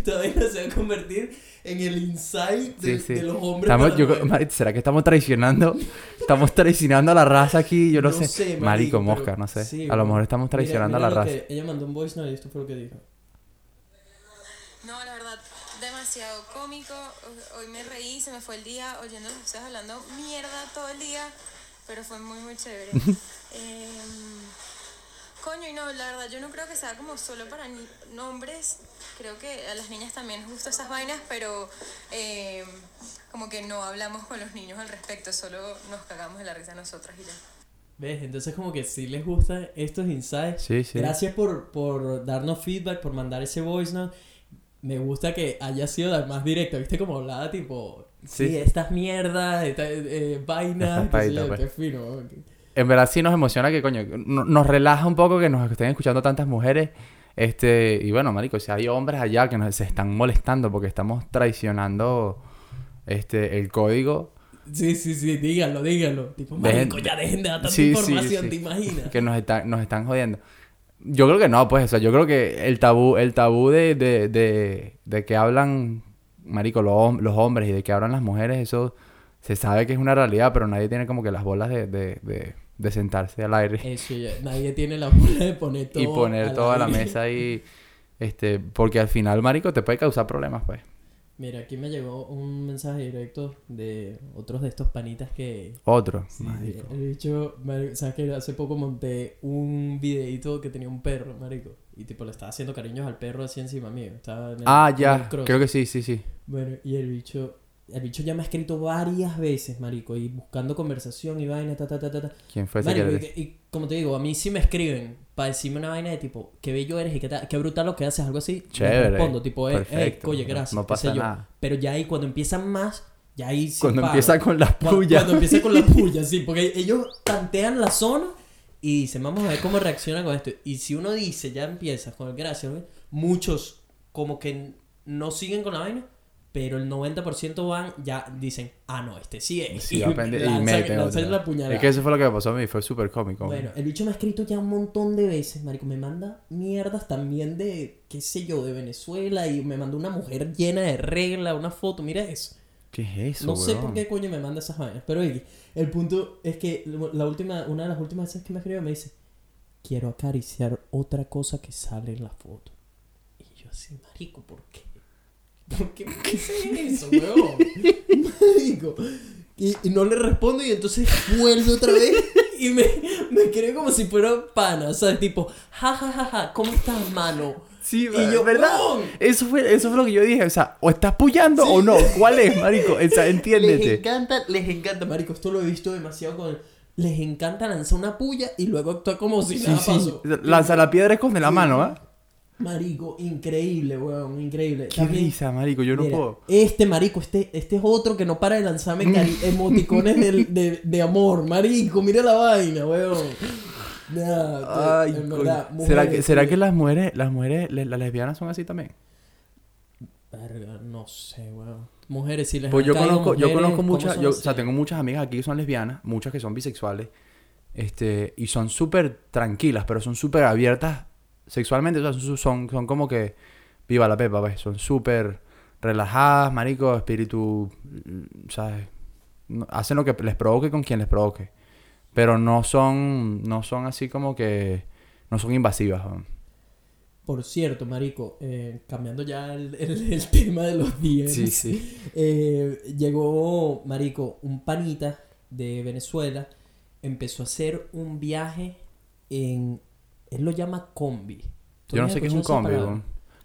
vaina se va a convertir en el insight de, Sí, sí. de los hombres. Estamos- yo- mujeres. ¿Será que estamos traicionando? Estamos traicionando a la raza aquí, yo no, No sé. sé, marico, mosca, no sé. sí, a lo mejor estamos Mira- traicionando mira a la raza. ella mandó un voice note y esto fue lo que dijo. No, la verdad, demasiado cómico. Hoy- me reí, se me fue el día oyendo a ustedes hablando mierda todo el día. pero fue muy, muy chévere. Em, coño, y no, la verdad, yo no creo que sea como solo para hombres. Creo que a las niñas también les gustan esas vainas, pero em, como que no hablamos con los niños al respecto, solo nos cagamos de la risa nosotras y ya. ¿Ves? Entonces como que sí les gustan estos insights. Sí, sí. Gracias por, por darnos feedback, por mandar ese voice note. Me gusta que haya sido más directo, ¿viste? Como hablaba tipo... Sí, Sí. estas mierdas, estas eh, vainas, Estas qué yo, qué pues. fino. En verdad sí nos emociona que, coño, no- nos relaja un poco que nos estén escuchando tantas mujeres. Este, y bueno, marico, si hay hombres allá que nos se están molestando porque estamos traicionando este el código, Sí, sí, sí, díganlo, díganlo. Tipo, Dejen- marico, ya dejen de dar tanta sí, información, sí. ¿te imaginas? que nos están, nos están jodiendo. Yo creo que no, pues, o sea, yo creo que el tabú, el tabú de, de, de, de que hablan, marico, los, los hombres y de que hablan las mujeres, eso se sabe que es una realidad, pero nadie tiene como que las bolas de, de, de, de sentarse al aire Eso ya, nadie tiene la bola de poner todo y poner al toda la mesa ahí, este, porque al final, marico, te puede causar problemas, pues. Mira, aquí me llegó un mensaje directo de otros de estos panitas que... Otro. Sí, dicho, marico, sabes que hace poco monté un videito que tenía un perro, marico, y tipo le estaba haciendo cariños al perro así encima mío, estaba en el, Ah, en el ya, creo que sí, sí, sí. Bueno, y el bicho, el bicho ya me ha escrito varias veces, marico, y buscando conversación y vaina, ta, ta, ta, ta, ta. ¿Quién fue ese Marico, que y, y como te digo, a mí sí me escriben para decirme una vaina de tipo, qué bello eres y qué, qué brutal lo que haces, algo así. Chévere. respondo, tipo, eh, eh, oye, No- gracias. no pasa sé yo. nada. Pero ya ahí cuando empiezan más, ya ahí sí Cuando paro. empieza con las Cu- pullas. Cuando empieza con la puya, sí, porque ellos tantean la zona y dicen, vamos a ver cómo reacciona con esto. Y si uno dice, ya empieza con el gracias, ¿ves? muchos como que no siguen con la vaina, pero el 90% van, ya dicen, ah, no, este sí es. Sí, aprende- y lanzan- la puñalada. Es que eso fue lo que me pasó a mí, fue súper cómico. Bueno, el bicho me ha escrito ya un montón de veces, marico. Me manda mierdas también de, qué sé yo, de Venezuela. Y me mandó una mujer llena de regla, una foto. Mira eso. ¿Qué es eso, no sé por qué coño me manda esas vainas. Pero oye, el punto es que la última, una de las últimas veces que me escribió me dice, quiero acariciar otra cosa que sale en la foto. Y yo así, marico, ¿por qué? ¿Por qué me dices eso, weón? marico. Y, y no le respondo y entonces vuelve otra vez y me, me cree como si fuera pana, ¿sabes? Tipo, ja, ja, ja, ja, ¿cómo estás, mano? Sí, Y yo, ¿verdad? Eso fue, eso fue lo que yo dije. O sea, o estás puyando o no. ¿Cuál es, marico? O sea, Les entiéndete. encanta, les encanta, marico, esto lo he visto demasiado con... Les encanta lanzar una puya y luego actuar como si Sí, nada sí. pasó. Lanza la piedra esconde la mano, ¿ah? Marico, increíble, weón, increíble. Qué También- risa, marico. Yo no Mira, puedo. Este marico, este, este es otro que no para de lanzarme emoticones del- de, de amor, marico, mira la vaina, weón. Nah, Ay, en verdad, ¿Será que, ¿será sí. que las mujeres, las mujeres, las lesbianas son así también? Verga, no sé, weón. Mujeres, si les Pues yo conozco, yo conozco ¿cómo muchas, yo, o sea, tengo muchas amigas aquí que son lesbianas, muchas que son bisexuales, este, y son súper tranquilas, pero son súper abiertas sexualmente, son, son, son como que, viva la pepa, pues, son súper relajadas, marico, espíritu, mm, ¿sabes? Hacen lo que les provoque con quien les provoque, pero no son, no son así como que, no son invasivas, ¿no? Por cierto, marico, eh, cambiando ya el, el- el tema de los días. Sí, sí. Eh, llegó, marico, un panita de Venezuela, empezó a hacer un viaje en, él lo llama combi. ¿Tú Yo no sé qué es un combi.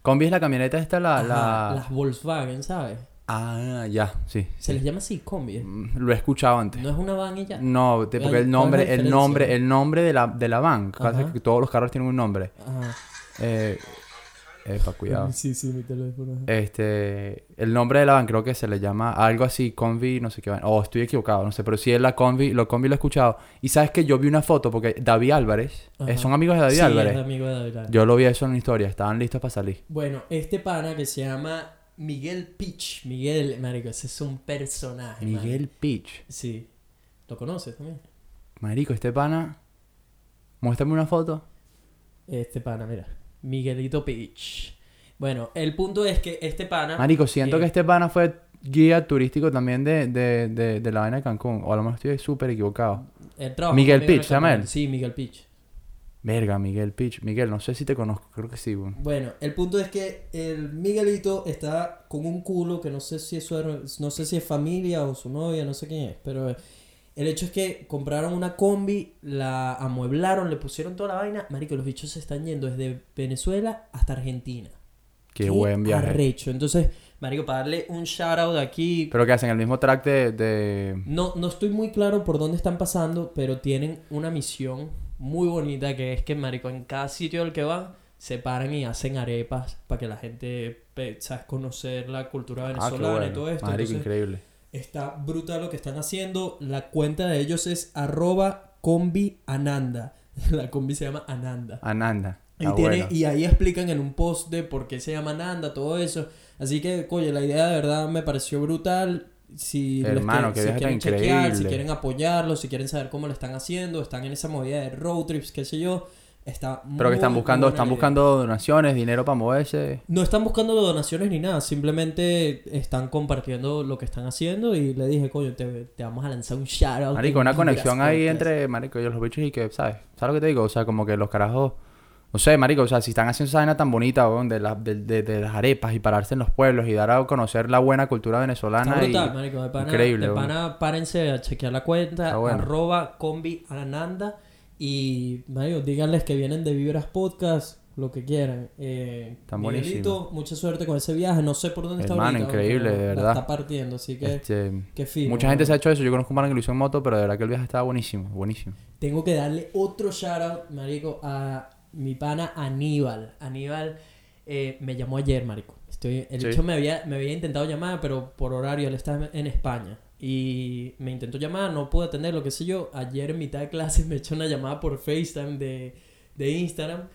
Combi es la camioneta esta, la, Ajá, la... Las Volkswagen, ¿sabes? Ah, ya, sí. Se les llama así, combi. Mm, Lo he escuchado antes. No es una van y ya. No, te- porque el ¿cuál es la nombre, el nombre, el nombre de la, de la van. Pasa que todos los carros tienen un nombre. Ajá. Eh, epa, cuidado. Sí, sí, mi teléfono. Este, el nombre de la van creo que se le llama algo así, Convi, no sé qué van. O estoy equivocado, no sé, pero sí es la Convi, lo Convi lo he escuchado. Y sabes que yo vi una foto porque David Álvarez, eh, son amigos de David sí, Álvarez. es amigo de David Álvarez. Yo lo vi eso en una historia, estaban listos para salir. Bueno, este pana que se llama Miguel Pitch. Miguel, marico, ese es un personaje. Miguel. Peach. Sí. ¿Lo conoces también? Marico, este pana. Muéstrame una foto. Este pana, mira. Miguelito Pitch. Bueno, el punto es que este pana... Marico, siento eh, que este pana fue guía turístico también de, de, de, de la vaina de Cancún. O a lo mejor estoy súper equivocado. Miguel Pitch, ¿se llama él? Sí, Miguel Pitch. Verga, Miguel Pitch. Miguel, no sé si te conozco, creo que sí, weón. Bueno, el punto es que el Miguelito está con un culo que no sé si eso era- no sé si es familia o su novia, no sé quién es, pero El hecho es que compraron una combi, la amueblaron, le pusieron toda la vaina. Marico, los bichos se están yendo desde Venezuela hasta Argentina. Qué, buen viaje. Arrecho. Entonces, Marico, para darle un shout out aquí. Pero que hacen el mismo track de... de... No, no estoy muy claro por dónde están pasando, pero tienen una misión muy bonita que es que, Marico, en cada sitio al que van, se paran y hacen arepas para que la gente, ¿sabes? Conocer la cultura Ah, venezolana y todo esto. Marico, Entonces, increíble. Está brutal lo que están haciendo. La cuenta de ellos es arroba combi ananda. La combi se llama Ananda. Ananda. Y, tiene, bueno. y ahí explican en un post de por qué se llama Ananda, todo eso. Así que, coño, la idea de verdad me pareció brutal. Si les que- si quieren chequear, si quieren apoyarlo, si quieren saber cómo lo están haciendo, están en esa movida de road trips, qué sé yo. Está Pero que están buscando, están idea. buscando donaciones, dinero para moverse. No están buscando donaciones ni nada, simplemente están compartiendo lo que están haciendo y le dije, coño, te, te vamos a lanzar un shout out. Marico, una conexión ahí Podcast". entre, marico, y los bichos y que, ¿sabes? ¿Sabes lo que te digo? O sea, como que los carajos... No sé, marico, o sea, si están haciendo esa vaina tan bonita, weón, de, la- de, de- de las arepas y pararse en los pueblos y dar a conocer la buena cultura venezolana Está y... brutal, marico. De pana, Increíble, de pana, párense a chequear la cuenta. Bueno. Arroba combi ananda. Y, marico, díganles que vienen de Vibras Podcast, lo que quieran. Eh, Miguelito, buenísimos. mucha suerte con ese viaje. No sé por dónde está Hermano, ahorita, increíble, de la verdad. está partiendo, así que... Este, Qué fino. mucha gente se ha hecho eso. Yo conozco un man que lo hizo en moto, pero de verdad que el viaje estaba buenísimo, buenísimo. Tengo que darle otro shout out, marico, a mi pana Aníbal. Aníbal eh, me llamó ayer, marico. Estoy, el Sí. hecho me había, me había intentado llamar, pero por horario él está en España. Y me intentó llamar, no pude atender, lo que sé yo. Ayer en mitad de clase me echó una llamada por FaceTime de, de Instagram.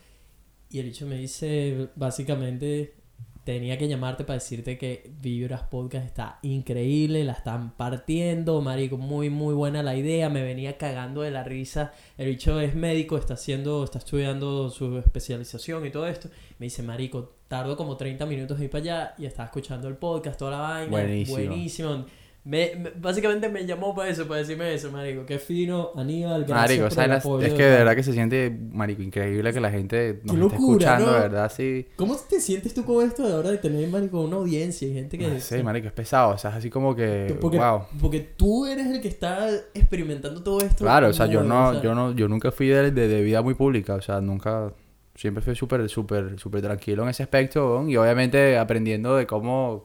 Y el hecho me dice, básicamente, tenía que llamarte para decirte que Vibras Podcast está increíble, la están partiendo, marico, muy, muy buena la idea, me venía cagando de la risa. El bicho es médico, está haciendo, está estudiando su especialización y todo esto. Me dice, marico, tardo como 30 minutos en ir para allá y estaba escuchando el podcast, toda la vaina. Buenísimo. Buenísimo. Me, me- básicamente me llamó para eso, para decirme eso, marico. Qué fino, Aníbal, gracias Marico, por esa el apoyo. es que de verdad que se siente, marico, increíble que la gente nos Qué esté locura, escuchando, ¿no? de verdad, sí. ¿Cómo te sientes tú con esto de ahora de tener, marico, una audiencia y gente que... No sé, marico, es pesado, o sea, es así como que, Porque, wow. porque tú eres el que está experimentando todo esto. Claro, o sea, yo no, o sea, yo no, yo nunca fui de, de, de vida muy pública, o sea, nunca, siempre fui súper, súper, súper tranquilo en ese aspecto, weón, y obviamente aprendiendo de cómo,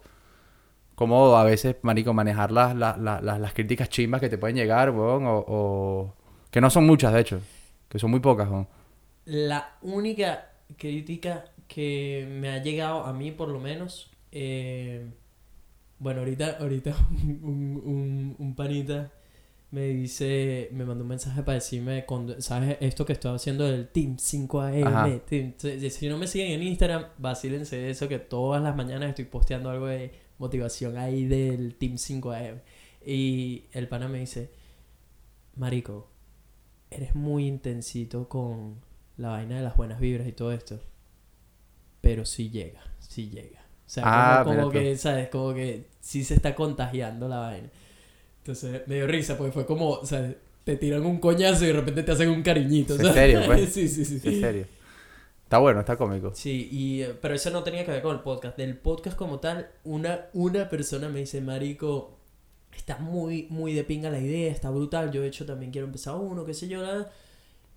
cómo a veces, marico, manejar las, las, las, las- las críticas chimbas que te pueden llegar, weón, o, o- que no son muchas, de hecho, que son muy pocas, weón. La única crítica que me ha llegado a mí, por lo menos, eh, bueno, ahorita, ahorita un, un, un panita me dice, me mandó un mensaje para decirme, cuando, ¿sabes? Esto que estoy haciendo del Team 5AM. Ajá. Team- si si no me siguen en Instagram, vacílense de eso, que todas las mañanas estoy posteando algo de motivación ahí del Team 5AM. Y el pana me dice, Marico, eres muy intensito con la vaina de las buenas vibras y todo esto. Pero sí llega, sí llega. O sea, Ah, como, que, ¿sabes? Como que sí se está contagiando la vaina. Entonces me dio risa porque fue como, o sea, te tiran un coñazo y de repente te hacen un cariñito. ¿En serio, pues? sí, sí, sí. En serio. Está bueno, está cómico. Sí, y, eh, pero eso no tenía que ver con el podcast. Del podcast como tal, una, una persona me dice, Marico, está muy, muy de pinga la idea, está brutal. Yo de hecho también quiero empezar uno, qué sé yo. nada.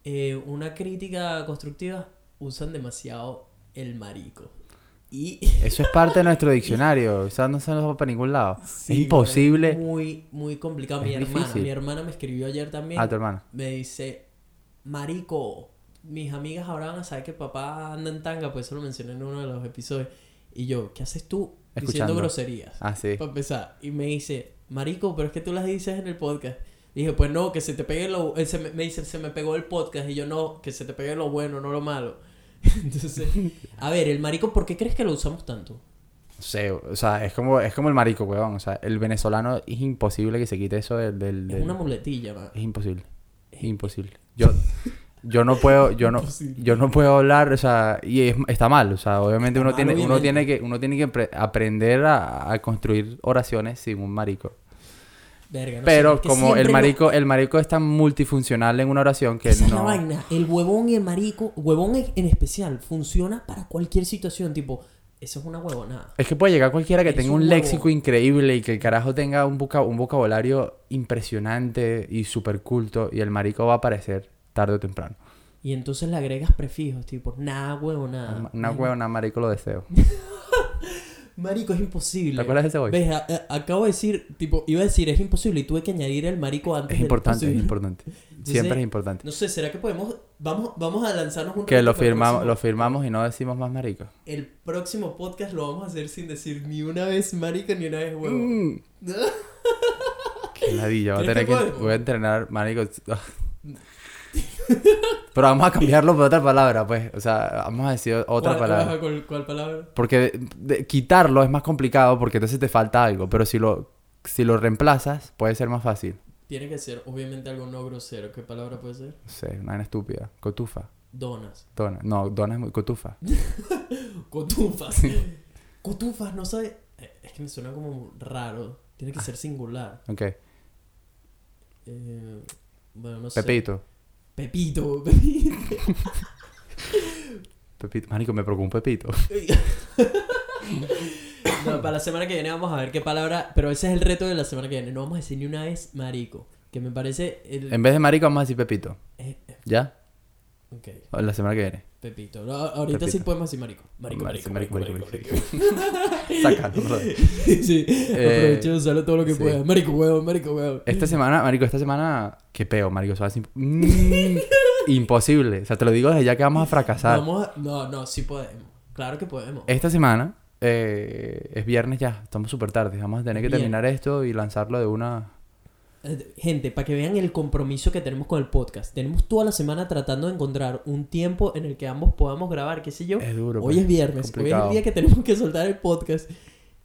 Eh, una crítica constructiva, usan demasiado el marico. Y Eso es parte de nuestro diccionario, o sea, no se nos va para ningún lado. Sí, es imposible. es muy, muy complicado. Mi Es hermana, difícil. mi hermana me escribió ayer también. Ah, tu hermano. me dice, Marico, mis amigas ahora van a saber que papá anda en tanga, pues eso lo mencioné en uno de los episodios. Y yo, ¿qué haces tú diciendo Escuchando. groserías? Ah, sí. Para empezar. Y me dice, Marico, pero es que tú las dices en el podcast. Y dije, pues no, que se te pegue lo... se me, me dice, se me pegó el podcast. Y yo, no, que se te pegue lo bueno, no lo malo. Entonces, a ver, el marico, ¿por qué crees que lo usamos tanto? No sé, o sea, es como, es como el marico, weón. O sea, el venezolano es imposible que se quite eso del... del, Es una muletilla, man. Es imposible. Es imposible. Yo, yo no puedo, yo no, yo no puedo hablar, o sea, y es- está mal, o sea, obviamente uno tiene, uno tiene que, uno tiene que pre- aprender a, a construir oraciones sin un marico. Verga, no Pero como el lo- marico, el marico es tan multifuncional en una oración que Esa es la no. vaina. El huevón y el marico, huevón en en especial, funciona para cualquier situación. Tipo, Eso es una huevonada. Es que puede llegar cualquiera que Es tenga un léxico increíble y que el carajo tenga un, un vocabulario impresionante y súper culto y el marico va a aparecer tarde o temprano. Y entonces le agregas prefijos, tipo, nada, huevonada. Una huevona marico lo deseo. Marico, es imposible. ¿Te acuerdas de ese boy? Ves, a- a- acabo de decir, tipo, iba a decir es imposible y tuve que añadir el marico antes Es del importante, es importante. Entonces, Siempre es importante. No sé, ¿será que podemos, vamos, vamos a lanzarnos un Que lo firmamos, lo firmamos y no decimos más marico. El próximo podcast lo vamos a hacer sin decir ni una vez marico ni una vez huevo. Mm, qué ladilla, voy a ¿Crees tener que voy a entrenar marico. Ah. Pero vamos a cambiarlo por otra palabra, pues. O sea, vamos a decir otra ¿Cuál- palabra. ¿cuál, cuál palabra? Porque de- de- quitarlo es más complicado porque entonces te falta algo. Pero si lo, si lo reemplazas, puede ser más fácil. Tiene que ser, obviamente, algo no grosero. ¿Qué palabra puede ser? No sé, una estúpida. Cotufa. Donas. Dona. No, dona es muy cotufa. Cotufas. Cotufas, no sabe. eh, Es que me suena como raro. Tiene que ser singular. Ok. Eh, bueno, no sé. Pepito. Pepito. Pepito. Pepito. Marico, me preocupa un pepito. No, para la semana que viene vamos a ver qué palabra. Pero ese es el reto de la semana que viene. No vamos a decir ni una vez marico. Que me parece. El... En vez de marico, vamos a decir pepito. eh, eh, ¿Ya? ok, La semana que viene. Pepito. Ahorita sí Pepito. podemos decir marico. Marico, Marico, marico, marico, marico, marico. marico. Sácalo, sí, aprovecho de usarlo todo lo que sí. pueda. Marico, huevo, marico, huevo. Esta semana, marico, esta semana... Qué peo, marico. Eso imp- Mm, imposible. O sea, te lo digo desde ya que vamos a fracasar. Vamos a... No, no, sí podemos. Claro que podemos. Esta semana eh, es viernes ya. Estamos súper tarde. Vamos a tener que Bien. terminar esto y lanzarlo de una... Eh, Gente, para que vean el compromiso que tenemos con el podcast. Tenemos toda la semana tratando de encontrar un tiempo en el que ambos podamos grabar, qué sé yo. Es duro. Hoy pues. es viernes, hoy es el día que tenemos que soltar el podcast.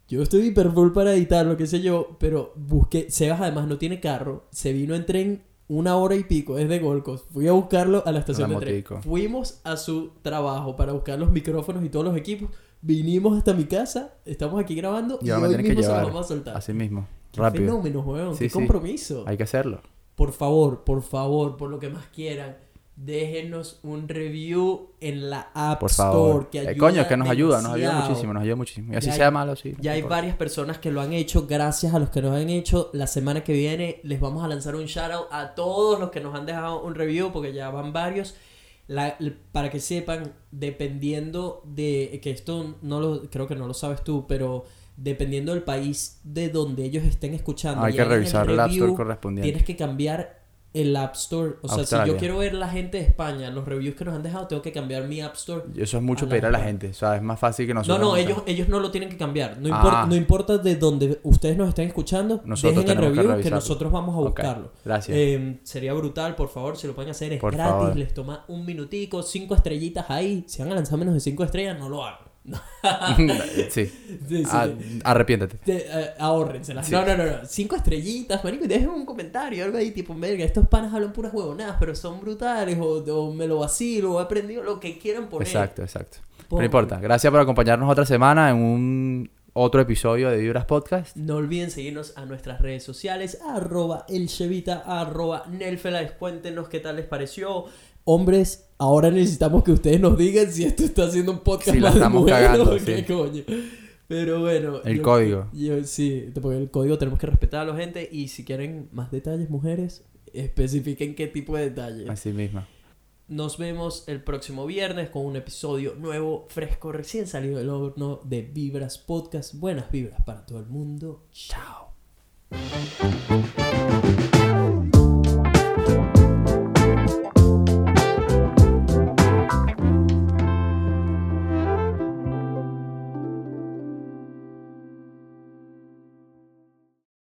Yo estoy hiper full para editarlo, qué sé yo, pero busqué, Sebas además no tiene carro, se vino en tren una hora y pico desde Golcos. Fui a buscarlo a la estación Una de tren. motico. Fuimos a su trabajo para buscar los micrófonos y todos los equipos. Vinimos hasta mi casa, estamos aquí grabando y, Y hoy tienen que mismo se los vamos a soltar. Así mismo. Qué Rápido. fenómeno, weón, Sí, qué sí. compromiso. Hay que hacerlo. Por favor, por favor, por lo que más quieran, déjenos un review en la App Por Store. Que Eh, ayuda coño, que nos ayuda. Nos ayuda muchísimo. Nos ayuda muchísimo. Y así Ya hay- sea malo, sí. no Ya hay importa. varias personas que lo han hecho. Gracias a los que nos han hecho. La semana que viene les vamos a lanzar un shout out a todos los que nos han dejado un review porque ya van varios. La- para que sepan, dependiendo de que esto no lo creo que no lo sabes tú, pero dependiendo del país de donde ellos estén escuchando, Hay y que el revisar el App Store correspondiente. Tienes que cambiar el App Store. O sea, si yo quiero ver la gente de España, los reviews que nos han dejado, tengo que cambiar mi App Store. Eso es mucho a la pedir a la gente. O sea, es más fácil que No, nosotros. no, nos- ellos, ellos no lo tienen que cambiar. No, Ah. importa, no importa de donde ustedes nos estén escuchando, Nosotros dejen el que review que, nosotros vamos a buscarlo. Gracias. Eh, sería brutal, por favor, si lo pueden hacer, es Por gratis, favor. les toma un minutico, cinco estrellitas ahí. Si van a lanzar menos de cinco estrellas, no lo hagan. sí. Sí, sí. Ah, arrepiéntete. Te- eh, ahórrenselas. No, no, no, no. Cinco estrellitas, marico. y Dejen un comentario, algo ahí, tipo, verga, estos panas hablan puras huevonadas, pero son brutales, o, o me lo vacilo, o he aprendido lo que quieran poner. Exacto, exacto. Pon- No importa. Gracias por acompañarnos otra semana en un otro episodio de Vibras Podcast. No olviden seguirnos a nuestras redes sociales, arroba elchevita, arroba nelfelais. Cuéntenos qué tal les pareció. Hombres, ahora necesitamos que ustedes nos digan si esto está haciendo un podcast Si la de estamos mujeres cagando, o qué sí. coño. Pero bueno. El yo- código. yo- sí, porque el código tenemos que respetarlo, gente. Y si quieren más detalles, mujeres, especifiquen qué tipo de detalles. Así mismo. Nos vemos el próximo viernes con un episodio nuevo, fresco, recién salido del horno de Vibras Podcast. Buenas vibras para todo el mundo. Chao.